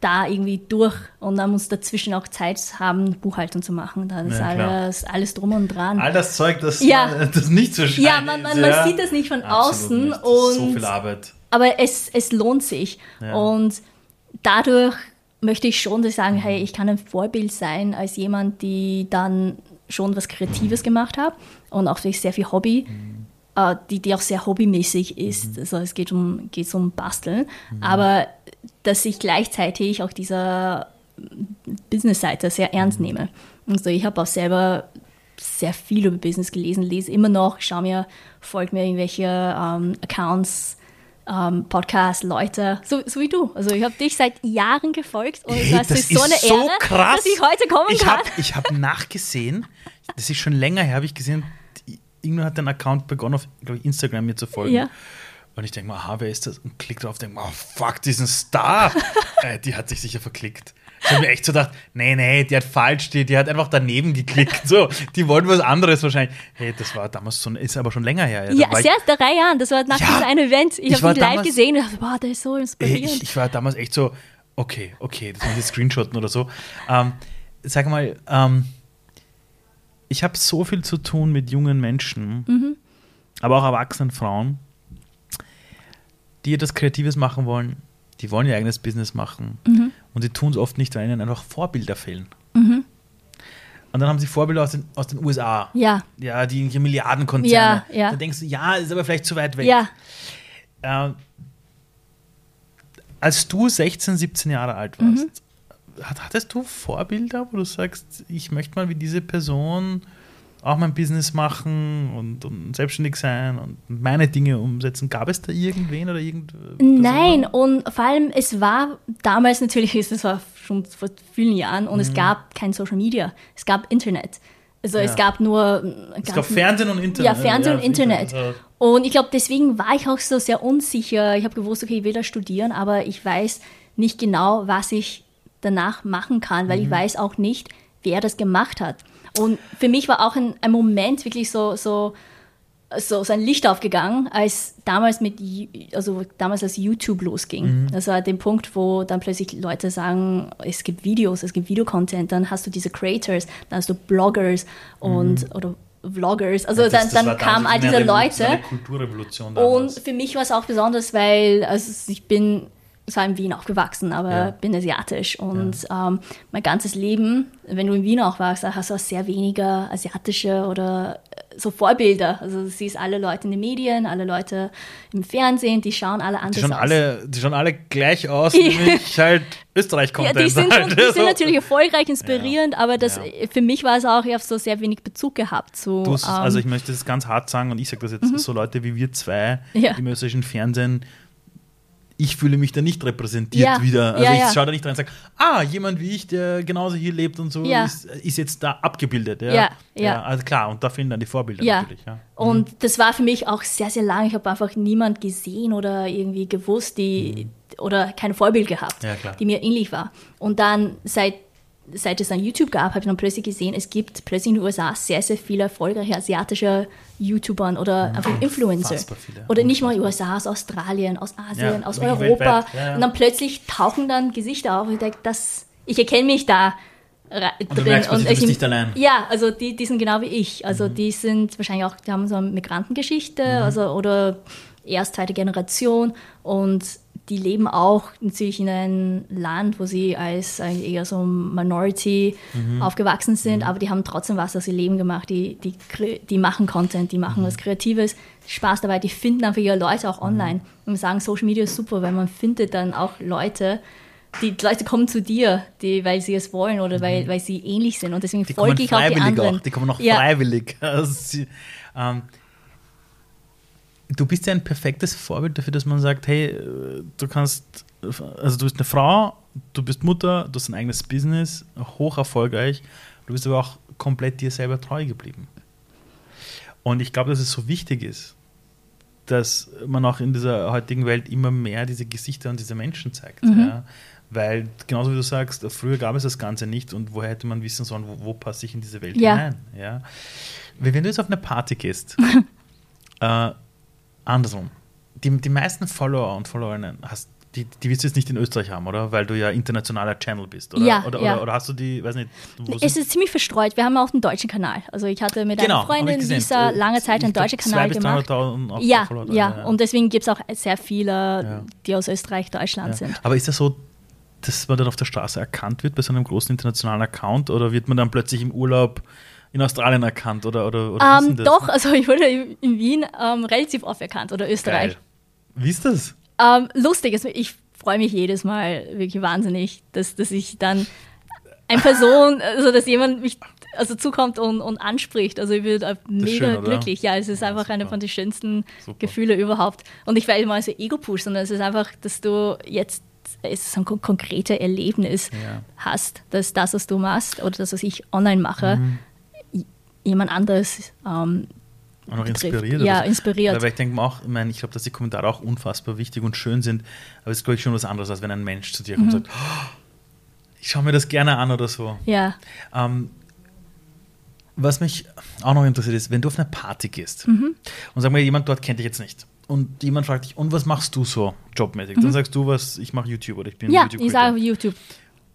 da irgendwie durch und dann musst du dazwischen auch Zeit haben, Buchhaltung zu machen. Da ist Ja, alles, alles drum und dran. All das Zeug, das, Ja. das nicht so scheint. Ja, man- man- man sieht das nicht von außen Nicht. Ist so und- viel Arbeit. aber es, es lohnt sich. Ja. Und dadurch möchte ich schon sagen, hey, ich kann ein Vorbild sein als jemand, die dann schon was Kreatives gemacht hat und auch wirklich sehr viel Hobby, äh, die, die auch sehr hobbymäßig ist. Also es geht um, geht um Basteln, aber dass ich gleichzeitig auch dieser Business-Seite sehr ernst nehme. Also ich habe auch selber sehr viel über Business gelesen, lese immer noch, schaue mir, folge mir irgendwelche ähm, Accounts, ähm, Podcasts, Leute, so, so wie du. Also ich habe dich seit Jahren gefolgt und Hey, das, ist so eine Ehre, krass. dass ich heute kommen ich kann. Hab, ich habe nachgesehen, das ist schon länger her, habe ich gesehen, irgendwann hat ein Account begonnen, auf ich, Instagram mir zu folgen. Ja. Und ich denke mal, aha, wer ist das? Und klick drauf, denke mal, oh fuck, diesen Star. äh, die hat sich sicher verklickt. Ich habe mir echt so gedacht, nee, nee, die hat falsch, die, die hat einfach daneben geklickt. So, die wollten was anderes wahrscheinlich. Hey, das war damals so, ist aber schon länger her. Ja, ich- sehr drei Jahren. Das war nach Ja, diesem einen Event. Ich, habe dich live gesehen und dachte, boah, der ist so inspirierend. ich, ich war damals echt so, okay, okay, das muss ich screenshotten oder so. Ähm, sag mal, ähm, ich habe so viel zu tun mit jungen Menschen, Mhm. aber auch erwachsenen Frauen, die etwas Kreatives machen wollen, die wollen ihr eigenes Business machen Mhm. und die tun es oft nicht, weil ihnen einfach Vorbilder fehlen. Und dann haben sie Vorbilder aus den, aus den USA. ja, Ja, die irgendwelche Milliardenkonzerne. Ja, ja. Da denkst du, ja, ist aber vielleicht zu weit weg. ja. Äh, als du 16, 17 Jahre alt warst, hat, hattest du Vorbilder, wo du sagst, ich möchte mal wie diese Person auch mein Business machen und, und selbstständig sein und meine Dinge umsetzen. Gab es da irgendwen oder irgend? Nein, und vor allem es war damals natürlich, das war schon vor vielen Jahren und mhm. es gab kein Social Media, es gab Internet. Also ja. es gab nur. Es gab Fernsehen und Internet. Ja, Fernsehen ja, und Internet. Internet. Und ich glaube, deswegen war ich auch so sehr unsicher. Ich habe gewusst, okay, ich will da studieren, aber ich weiß nicht genau, was ich danach machen kann, weil mhm. ich weiß auch nicht, wer das gemacht hat. Und für mich war auch ein, ein Moment wirklich so, so, so, so ein Licht aufgegangen, als damals mit, also damals als YouTube losging. Mhm. Das war der Punkt, wo dann plötzlich Leute sagen, es gibt Videos, es gibt Videocontent, dann hast du diese Creators, dann hast du Bloggers und mhm. oder Vloggers. Also ja, das, dann, dann kamen all diese Leute. Kulturrevolution damals. Und für mich war es auch besonders, weil also ich bin zwar in Wien aufgewachsen, aber ja. bin asiatisch. Und ja. ähm, mein ganzes Leben, wenn du in Wien auch warst, hast du auch sehr weniger asiatische oder äh, so Vorbilder. Also du siehst alle Leute in den Medien, alle Leute im Fernsehen, die schauen alle anders die schauen aus. Alle, die schauen alle gleich aus, nämlich halt Österreich-Content. Ja, die sind, halt. die sind natürlich erfolgreich, inspirierend, ja. aber das, für mich war es auch, ich habe so sehr wenig Bezug gehabt. So, ähm, also ich möchte das ganz hart sagen und ich sage das jetzt, mhm. so Leute wie wir zwei im österreichischen Fernsehen, ich fühle mich da nicht repräsentiert ja. wieder. Also ja, ich ja. schaue da nicht rein und sage, ah, jemand wie ich, der genauso hier lebt und so, ist, ist, jetzt da abgebildet. Ja, ja. also klar, und da fehlen dann die Vorbilder natürlich. Ja. Und mhm. das war für mich auch sehr, sehr lang. Ich habe einfach niemand gesehen oder irgendwie gewusst, die mhm. oder kein Vorbild gehabt, die mir ähnlich war. Und dann seit seit es dann YouTube gab, habe ich dann plötzlich gesehen, es gibt plötzlich in den USA sehr, sehr viele erfolgreiche asiatische YouTuber oder mhm. einfach Influencer. Oder nicht mal USA, aus Australien, aus Asien, ja, aus Europa. Ja, ja. Und dann plötzlich tauchen dann Gesichter auf und ich denke, das, ich erkenne mich da drin. Und du merkst, und ich, nicht allein. Ja, also die, die sind genau wie ich. Also mhm. die sind wahrscheinlich auch, die haben so eine Migrantengeschichte mhm. also, oder erst zweite Generation und die leben auch natürlich in einem Land, wo sie als eher so Minority mhm. aufgewachsen sind, mhm. aber die haben trotzdem was aus ihr Leben gemacht. Die, die, die machen Content, die machen mhm. was Kreatives, Spaß dabei, die finden einfach ihre Leute auch online mhm. und sagen, Social Media ist super, weil man findet dann auch Leute, die Leute kommen zu dir, die, weil sie es wollen oder weil, mhm. weil sie ähnlich sind und deswegen die folge ich auch die anderen. Auch, die kommen auch ja. freiwillig. Also ähm, du bist ja ein perfektes Vorbild dafür, dass man sagt, hey, du kannst, also du bist eine Frau, du bist Mutter, du hast ein eigenes Business, hoch erfolgreich, du bist aber auch komplett dir selber treu geblieben. Und ich glaube, dass es so wichtig ist, dass man auch in dieser heutigen Welt immer mehr diese Gesichter und diese Menschen zeigt. Mhm. Ja? Weil, genauso wie du sagst, früher gab es das Ganze nicht und woher hätte man wissen sollen, wo, wo passe ich in diese Welt ja. hinein? Ja? Wenn du jetzt auf eine Party gehst, äh, andersrum. Die, die meisten Follower und Followerinnen hast die, die wirst du jetzt nicht in Österreich haben, oder? Weil du ja internationaler Channel bist, oder? Ja, oder, ja. Oder, oder, hast du die, weiß nicht. Es ist ziemlich verstreut. Wir haben auch einen deutschen Kanal. Also ich hatte mit genau, einer Freundin Lisa lange Zeit einen deutschen Kanal gemacht. Ja, ja, ja, und deswegen gibt es auch sehr viele, die aus Österreich, Deutschland sind. Aber ist das so, dass man dann auf der Straße erkannt wird bei so einem großen internationalen Account oder wird man dann plötzlich im Urlaub in Australien erkannt oder, oder, oder ähm, Doch, also ich wurde in Wien ähm, relativ oft erkannt oder Österreich. Geil. Wie ist das? Ähm, lustig, also ich freue mich jedes Mal wirklich wahnsinnig, dass, dass ich dann eine Person, also dass jemand mich also zukommt und, und anspricht. Also ich bin mega schön, glücklich. Ja, es ist ja, einfach super. eine von den schönsten super. Gefühle überhaupt. Und ich will mal so Ego-Push, sondern es ist einfach, dass du jetzt es ist ein konkretes Erlebnis ja. hast, dass das, was du machst oder das, was ich online mache, mhm jemand anderes ähm, auch noch inspiriert. Ja, inspiriert. Aber ich denke auch, ich, mein, ich glaube, dass die Kommentare auch unfassbar wichtig und schön sind, aber es ist, glaube ich, schon was anderes, als wenn ein Mensch zu dir kommt mhm. und sagt, oh, ich schaue mir das gerne an oder so. Ja. Ähm, was mich auch noch interessiert ist, wenn du auf eine Party gehst mhm. und sag mal, jemand dort kennt dich jetzt nicht und jemand fragt dich, und was machst du so jobmäßig? Mhm. Dann sagst du was, ich mache YouTube oder ich bin ja, YouTube. Ja, ich sage YouTube.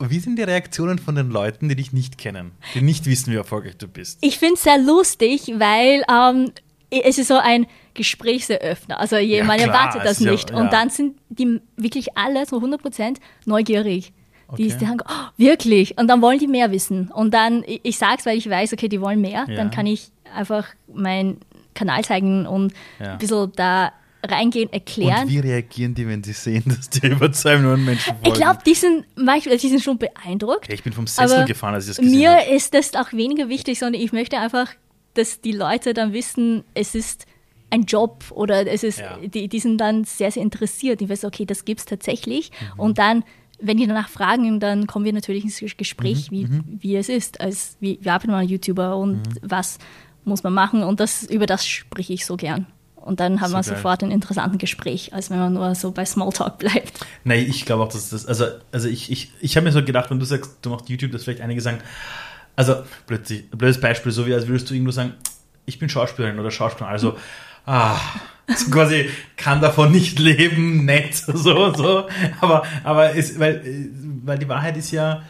Wie sind die Reaktionen von den Leuten, die dich nicht kennen, die nicht wissen, wie erfolgreich du bist? Ich finde es sehr lustig, weil ähm, es ist so ein Gesprächseröffner. Also ja, man klar, erwartet das nicht. Ja, ja. Und dann sind die wirklich alle so 100% neugierig. Die, okay. die sagen, oh, wirklich. Und dann wollen die mehr wissen. Und dann, ich, ich sage es, weil ich weiß, okay, die wollen mehr. Dann kann ich einfach meinen Kanal zeigen und ein bisschen da reingehen, erklären. Und wie reagieren die, wenn sie sehen, dass die über zwei Millionen Menschen folgen? Ich glaube, die sind manchmal, die sind schon beeindruckt. Ich bin vom Sessel gefahren, als ich das gesehen Mir hab. ist das auch weniger wichtig, sondern ich möchte einfach dass die Leute dann wissen, es ist ein Job oder es ist, Ja. die, die sind dann sehr, sehr interessiert. Die wissen, okay, das gibt es tatsächlich. Und dann, wenn die danach fragen, dann kommen wir natürlich ins Gespräch, wie, wie es ist, als wie, wie arbeitet man YouTuber und was muss man machen. Und das, über das spreche ich so gern. Und dann haben So wir geil. sofort ein interessantes Gespräch, als wenn man nur so bei Smalltalk bleibt. Nein, ich glaube auch, dass das, also, also ich, ich, ich habe mir so gedacht, wenn du sagst, du machst YouTube, dass vielleicht einige sagen, also plötzlich, blödes Beispiel, so wie als würdest du irgendwo sagen, ich bin Schauspielerin oder Schauspielerin, also, ah, quasi kann davon nicht leben, nett, so, so, aber, aber es, weil, weil die Wahrheit ist ja,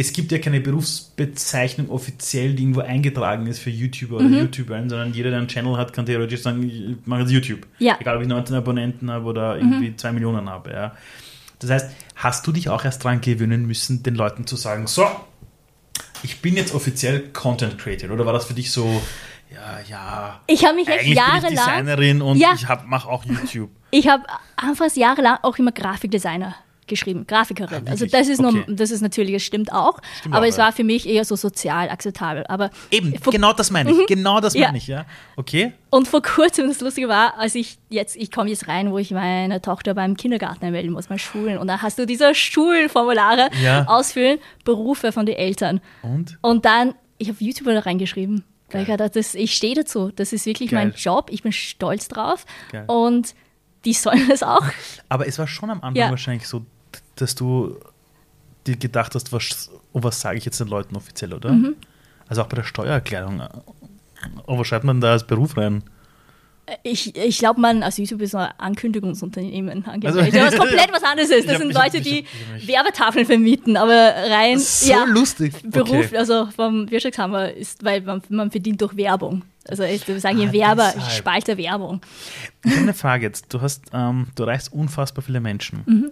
es gibt ja keine Berufsbezeichnung offiziell, die irgendwo eingetragen ist für YouTuber oder YouTuberin, sondern jeder, der einen Channel hat, kann theoretisch sagen, ich mache jetzt YouTube. Ja. Egal, ob ich 19 Abonnenten habe oder irgendwie 2 Millionen habe. Ja. Das heißt, hast du dich auch erst dran gewöhnen müssen, den Leuten zu sagen, so, ich bin jetzt offiziell Content Creator? Oder war das für dich so, ja, ja, Ich habe mich echt bin ich jahrelang. Designerin und Ja. ich mache auch YouTube. Ich habe anfangs jahrelang auch immer Grafikdesigner geschrieben, Grafikerin. Ah, also das ist, nur, Okay. das ist natürlich, es stimmt auch, Stimmt aber auch, es ja. war für mich eher so sozial akzeptabel. Aber Eben, genau das meine ich. Genau das Ja. meine ich, ja. Okay. Und vor kurzem, das Lustige war, als ich jetzt, ich komme jetzt rein, wo ich meine Tochter beim Kindergarten anmelden muss, bei Schulen. Und da hast du diese Schulformulare Ja. ausfüllen, Berufe von den Eltern. Und? Und dann, ich habe YouTuber da reingeschrieben. Weil ich Geil. das, ich stehe dazu. Das ist wirklich Geil. mein Job. Ich bin stolz drauf. Geil. Und die sollen das auch. Aber es war schon am Anfang Ja. wahrscheinlich so, dass du dir gedacht hast, was, was sage ich jetzt den Leuten offiziell, oder? Mhm. Also auch bei der Steuererklärung. Was schreibt man da als Beruf rein? Ich, ich glaube, man als YouTube ist ein Ankündigungsunternehmen Also- angemeldet, was komplett was anderes ist. Das hab- sind hab- Leute, die hab- mich- Werbetafeln vermieten, aber rein So ja, lustig. Beruf, Okay. also vom Wirtschaftshammer ist, weil man, man verdient durch Werbung. Also ich wir sagen hier Ah, Werber, deshalb. Spalte Werbung. Ich habe eine Frage jetzt. Du hast, ähm, du erreichst unfassbar viele Menschen. Mhm.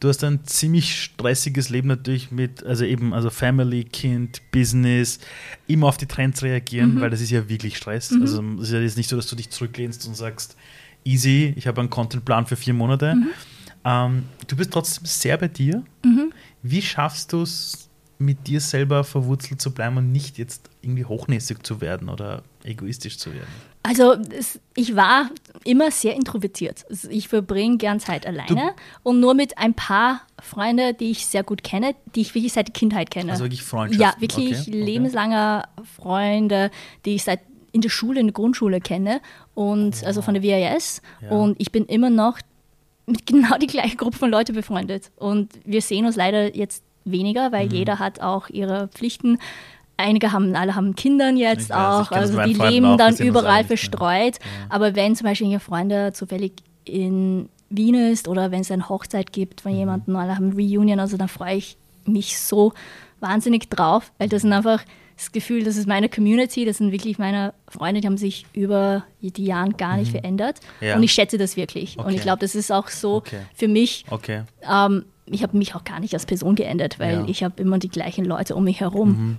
Du hast ein ziemlich stressiges Leben natürlich mit, also eben, also Family, Kind, Business, immer auf die Trends reagieren, Mhm. weil das ist ja wirklich Stress. Also es ist ja jetzt nicht so, dass du dich zurücklehnst und sagst, easy, ich habe einen Contentplan für vier Monate. Mhm. Ähm, du bist trotzdem sehr bei dir. Wie schaffst du es, mit dir selber verwurzelt zu bleiben und nicht jetzt irgendwie hochnäsig zu werden oder egoistisch zu werden? Also es, ich war immer sehr introvertiert. Also ich verbringe gern Zeit alleine und nur mit ein paar Freunde, die ich sehr gut kenne, die ich wirklich seit der Kindheit kenne. Also wirklich Freundschaften? Ja, wirklich Okay, okay. lebenslange Freunde, die ich seit in der Schule, in der Grundschule kenne und also von der WAS. Ja. Und ich bin immer noch mit genau die gleiche Gruppe von Leuten befreundet. Und wir sehen uns leider jetzt weniger, Mhm. weil jeder hat auch ihre Pflichten. Einige haben, alle haben Kindern jetzt weiß, ich auch, also die Freunden leben auch, dann überall verstreut. Aber wenn zum Beispiel ihre Freunde zufällig in Wien ist oder wenn es eine Hochzeit gibt Mhm. von jemandem, alle haben Reunion, also dann freue ich mich so wahnsinnig drauf, weil das sind einfach das Gefühl, das ist meine Community, das sind wirklich meine Freunde, die haben sich über die Jahre gar nicht verändert. Mhm. Ja. Und ich schätze das wirklich. Und Okay. ich glaube, das ist auch so Okay. für mich. Okay. Ähm, ich habe mich auch gar nicht als Person geändert, weil Ja. Mhm. ich habe immer die gleichen Leute um mich herum.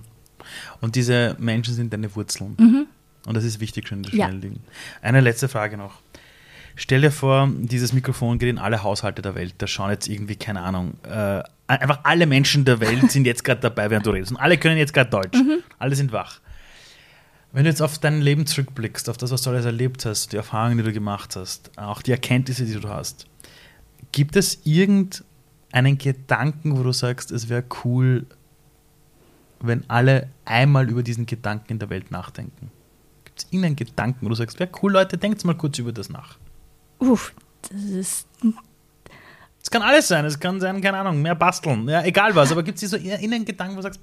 Und diese Menschen sind deine Wurzeln. Und das ist wichtig schon in der Ja. Schnellding. Eine letzte Frage noch. Stell dir vor, dieses Mikrofon geht in alle Haushalte der Welt. Da schauen jetzt irgendwie, keine Ahnung, äh, einfach alle Menschen der Welt sind jetzt gerade dabei, während du redest. Und alle können jetzt gerade Deutsch. Alle sind wach. Wenn du jetzt auf dein Leben zurückblickst, auf das, was du alles erlebt hast, die Erfahrungen, die du gemacht hast, auch die Erkenntnisse, die du hast, gibt es irgendeinen Gedanken, wo du sagst, es wäre cool, wenn alle einmal über diesen Gedanken in der Welt nachdenken? Gibt es irgendeinen Gedanken, wo du sagst, wäre cool, Leute, denkt mal kurz über das nach? Uff, das ist Es kann alles sein, es kann sein, keine Ahnung, mehr basteln, ja, egal was, aber gibt es so einen Gedanken, wo du sagst,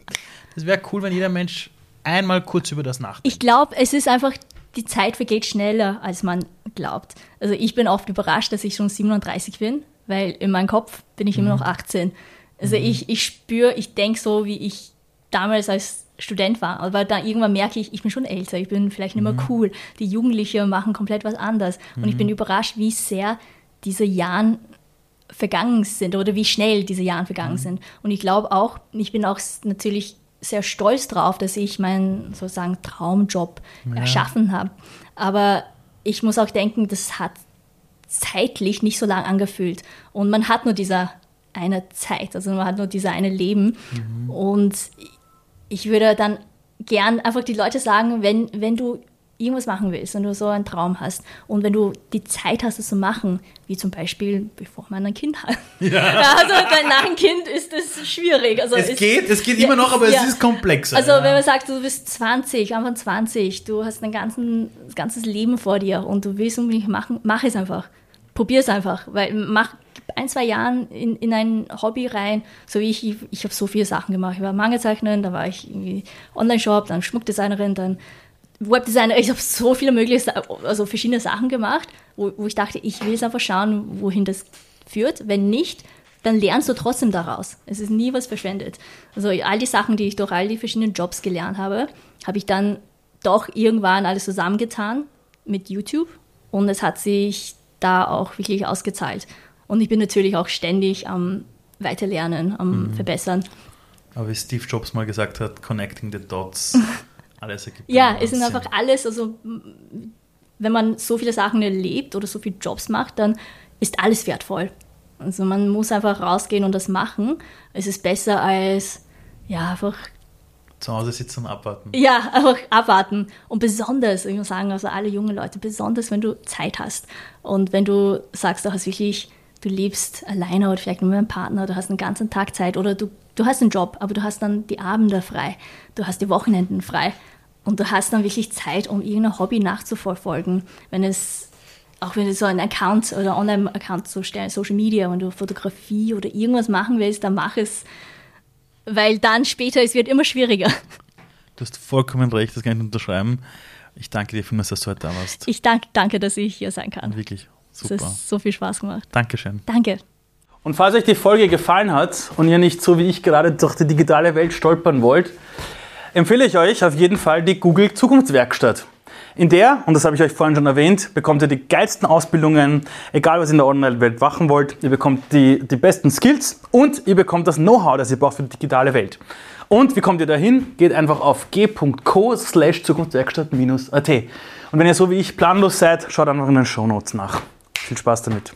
das wäre cool, wenn jeder Mensch einmal kurz über das nachdenkt? Ich glaube, es ist einfach, die Zeit vergeht schneller, als man glaubt. Also ich bin oft überrascht, dass ich schon 37 bin, weil in meinem Kopf bin ich immer noch 18. Also ich, ich spüre, ich denke so, wie ich damals als Student war. Aber dann irgendwann merke ich, ich bin schon älter, ich bin vielleicht nicht mehr cool. Die Jugendlichen machen komplett was anderes. Und ich bin überrascht, wie sehr diese Jahre vergangen sind oder wie schnell diese Jahre vergangen sind. Und ich glaube auch, ich bin auch natürlich sehr stolz drauf, dass ich meinen sozusagen Traumjob erschaffen habe. Aber ich muss auch denken, das hat zeitlich nicht so lang angefühlt. Und man hat nur diese eine Zeit, also man hat nur diese eine Leben. Und ich würde dann gern einfach die Leute sagen, wenn, wenn du irgendwas machen willst und du so einen Traum hast und wenn du die Zeit hast, es zu machen, wie zum Beispiel, bevor man ein Kind hat. Ja. also nach einem Kind ist das schwierig. Also es, es geht, es geht ja, immer noch, aber ja. es ist komplexer. Also wenn man sagt, du bist 20, Anfang 20, du hast ein ganzen, ganzes Leben vor dir und du willst unbedingt machen, mach es einfach. Probier es einfach, weil mach ein, zwei Jahren in, in ein Hobby rein, so wie ich, ich, ich habe so viele Sachen gemacht. Ich war Mangelzeichnerin, da war ich irgendwie Online-Shop, dann Schmuckdesignerin, dann Webdesigner, ich habe so viele mögliche, also verschiedene Sachen gemacht, wo, wo ich dachte, ich will es einfach schauen, wohin das führt. Wenn nicht, dann lernst du trotzdem daraus. Es ist nie was verschwendet. Also all die Sachen, die ich durch all die verschiedenen Jobs gelernt habe, habe ich dann doch irgendwann alles zusammengetan mit YouTube und es hat sich da auch wirklich ausgezahlt. Und ich bin natürlich auch ständig am Weiterlernen, am mhm. Verbessern. Aber wie Steve Jobs mal gesagt hat, connecting the dots. alles ergibt. Ja, es sind Sinn. einfach alles, also wenn man so viele Sachen erlebt oder so viele Jobs macht, dann ist alles wertvoll. Also man muss einfach rausgehen und das machen. Es ist besser als ja einfach zu Hause sitzen und abwarten. Ja, einfach abwarten. Und besonders, ich muss sagen, also alle jungen Leute, besonders wenn du Zeit hast und wenn du sagst, du hast wirklich, du lebst alleine oder vielleicht nur mit einem Partner, du hast einen ganzen Tag Zeit oder du du hast einen Job, aber du hast dann die Abende frei, du hast die Wochenenden frei und du hast dann wirklich Zeit, um irgendein Hobby nachzuverfolgen. Wenn es, auch wenn du so einen Account oder Online-Account zu stellen, Social Media, wenn du Fotografie oder irgendwas machen willst, dann mach es, weil dann später, es wird immer schwieriger. Du hast vollkommen recht, das kann ich unterschreiben. Ich danke dir vielmals, dass du heute da warst. Ich danke, danke, dass ich hier sein kann. Wirklich, super. Es hat so viel Spaß gemacht. Dankeschön. Danke. Und falls euch die Folge gefallen hat und ihr nicht so wie ich gerade durch die digitale Welt stolpern wollt, empfehle ich euch auf jeden Fall die Google Zukunftswerkstatt. In der, und das habe ich euch vorhin schon erwähnt, bekommt ihr die geilsten Ausbildungen, egal was ihr in der Online-Welt machen wollt. Ihr bekommt die, die besten Skills und ihr bekommt das Know-how, das ihr braucht für die digitale Welt. Und wie kommt ihr dahin? Geht einfach auf g.co slash Zukunftswerkstatt-at. Und wenn ihr so wie ich planlos seid, schaut einfach in den Show Notes nach. Viel Spaß damit.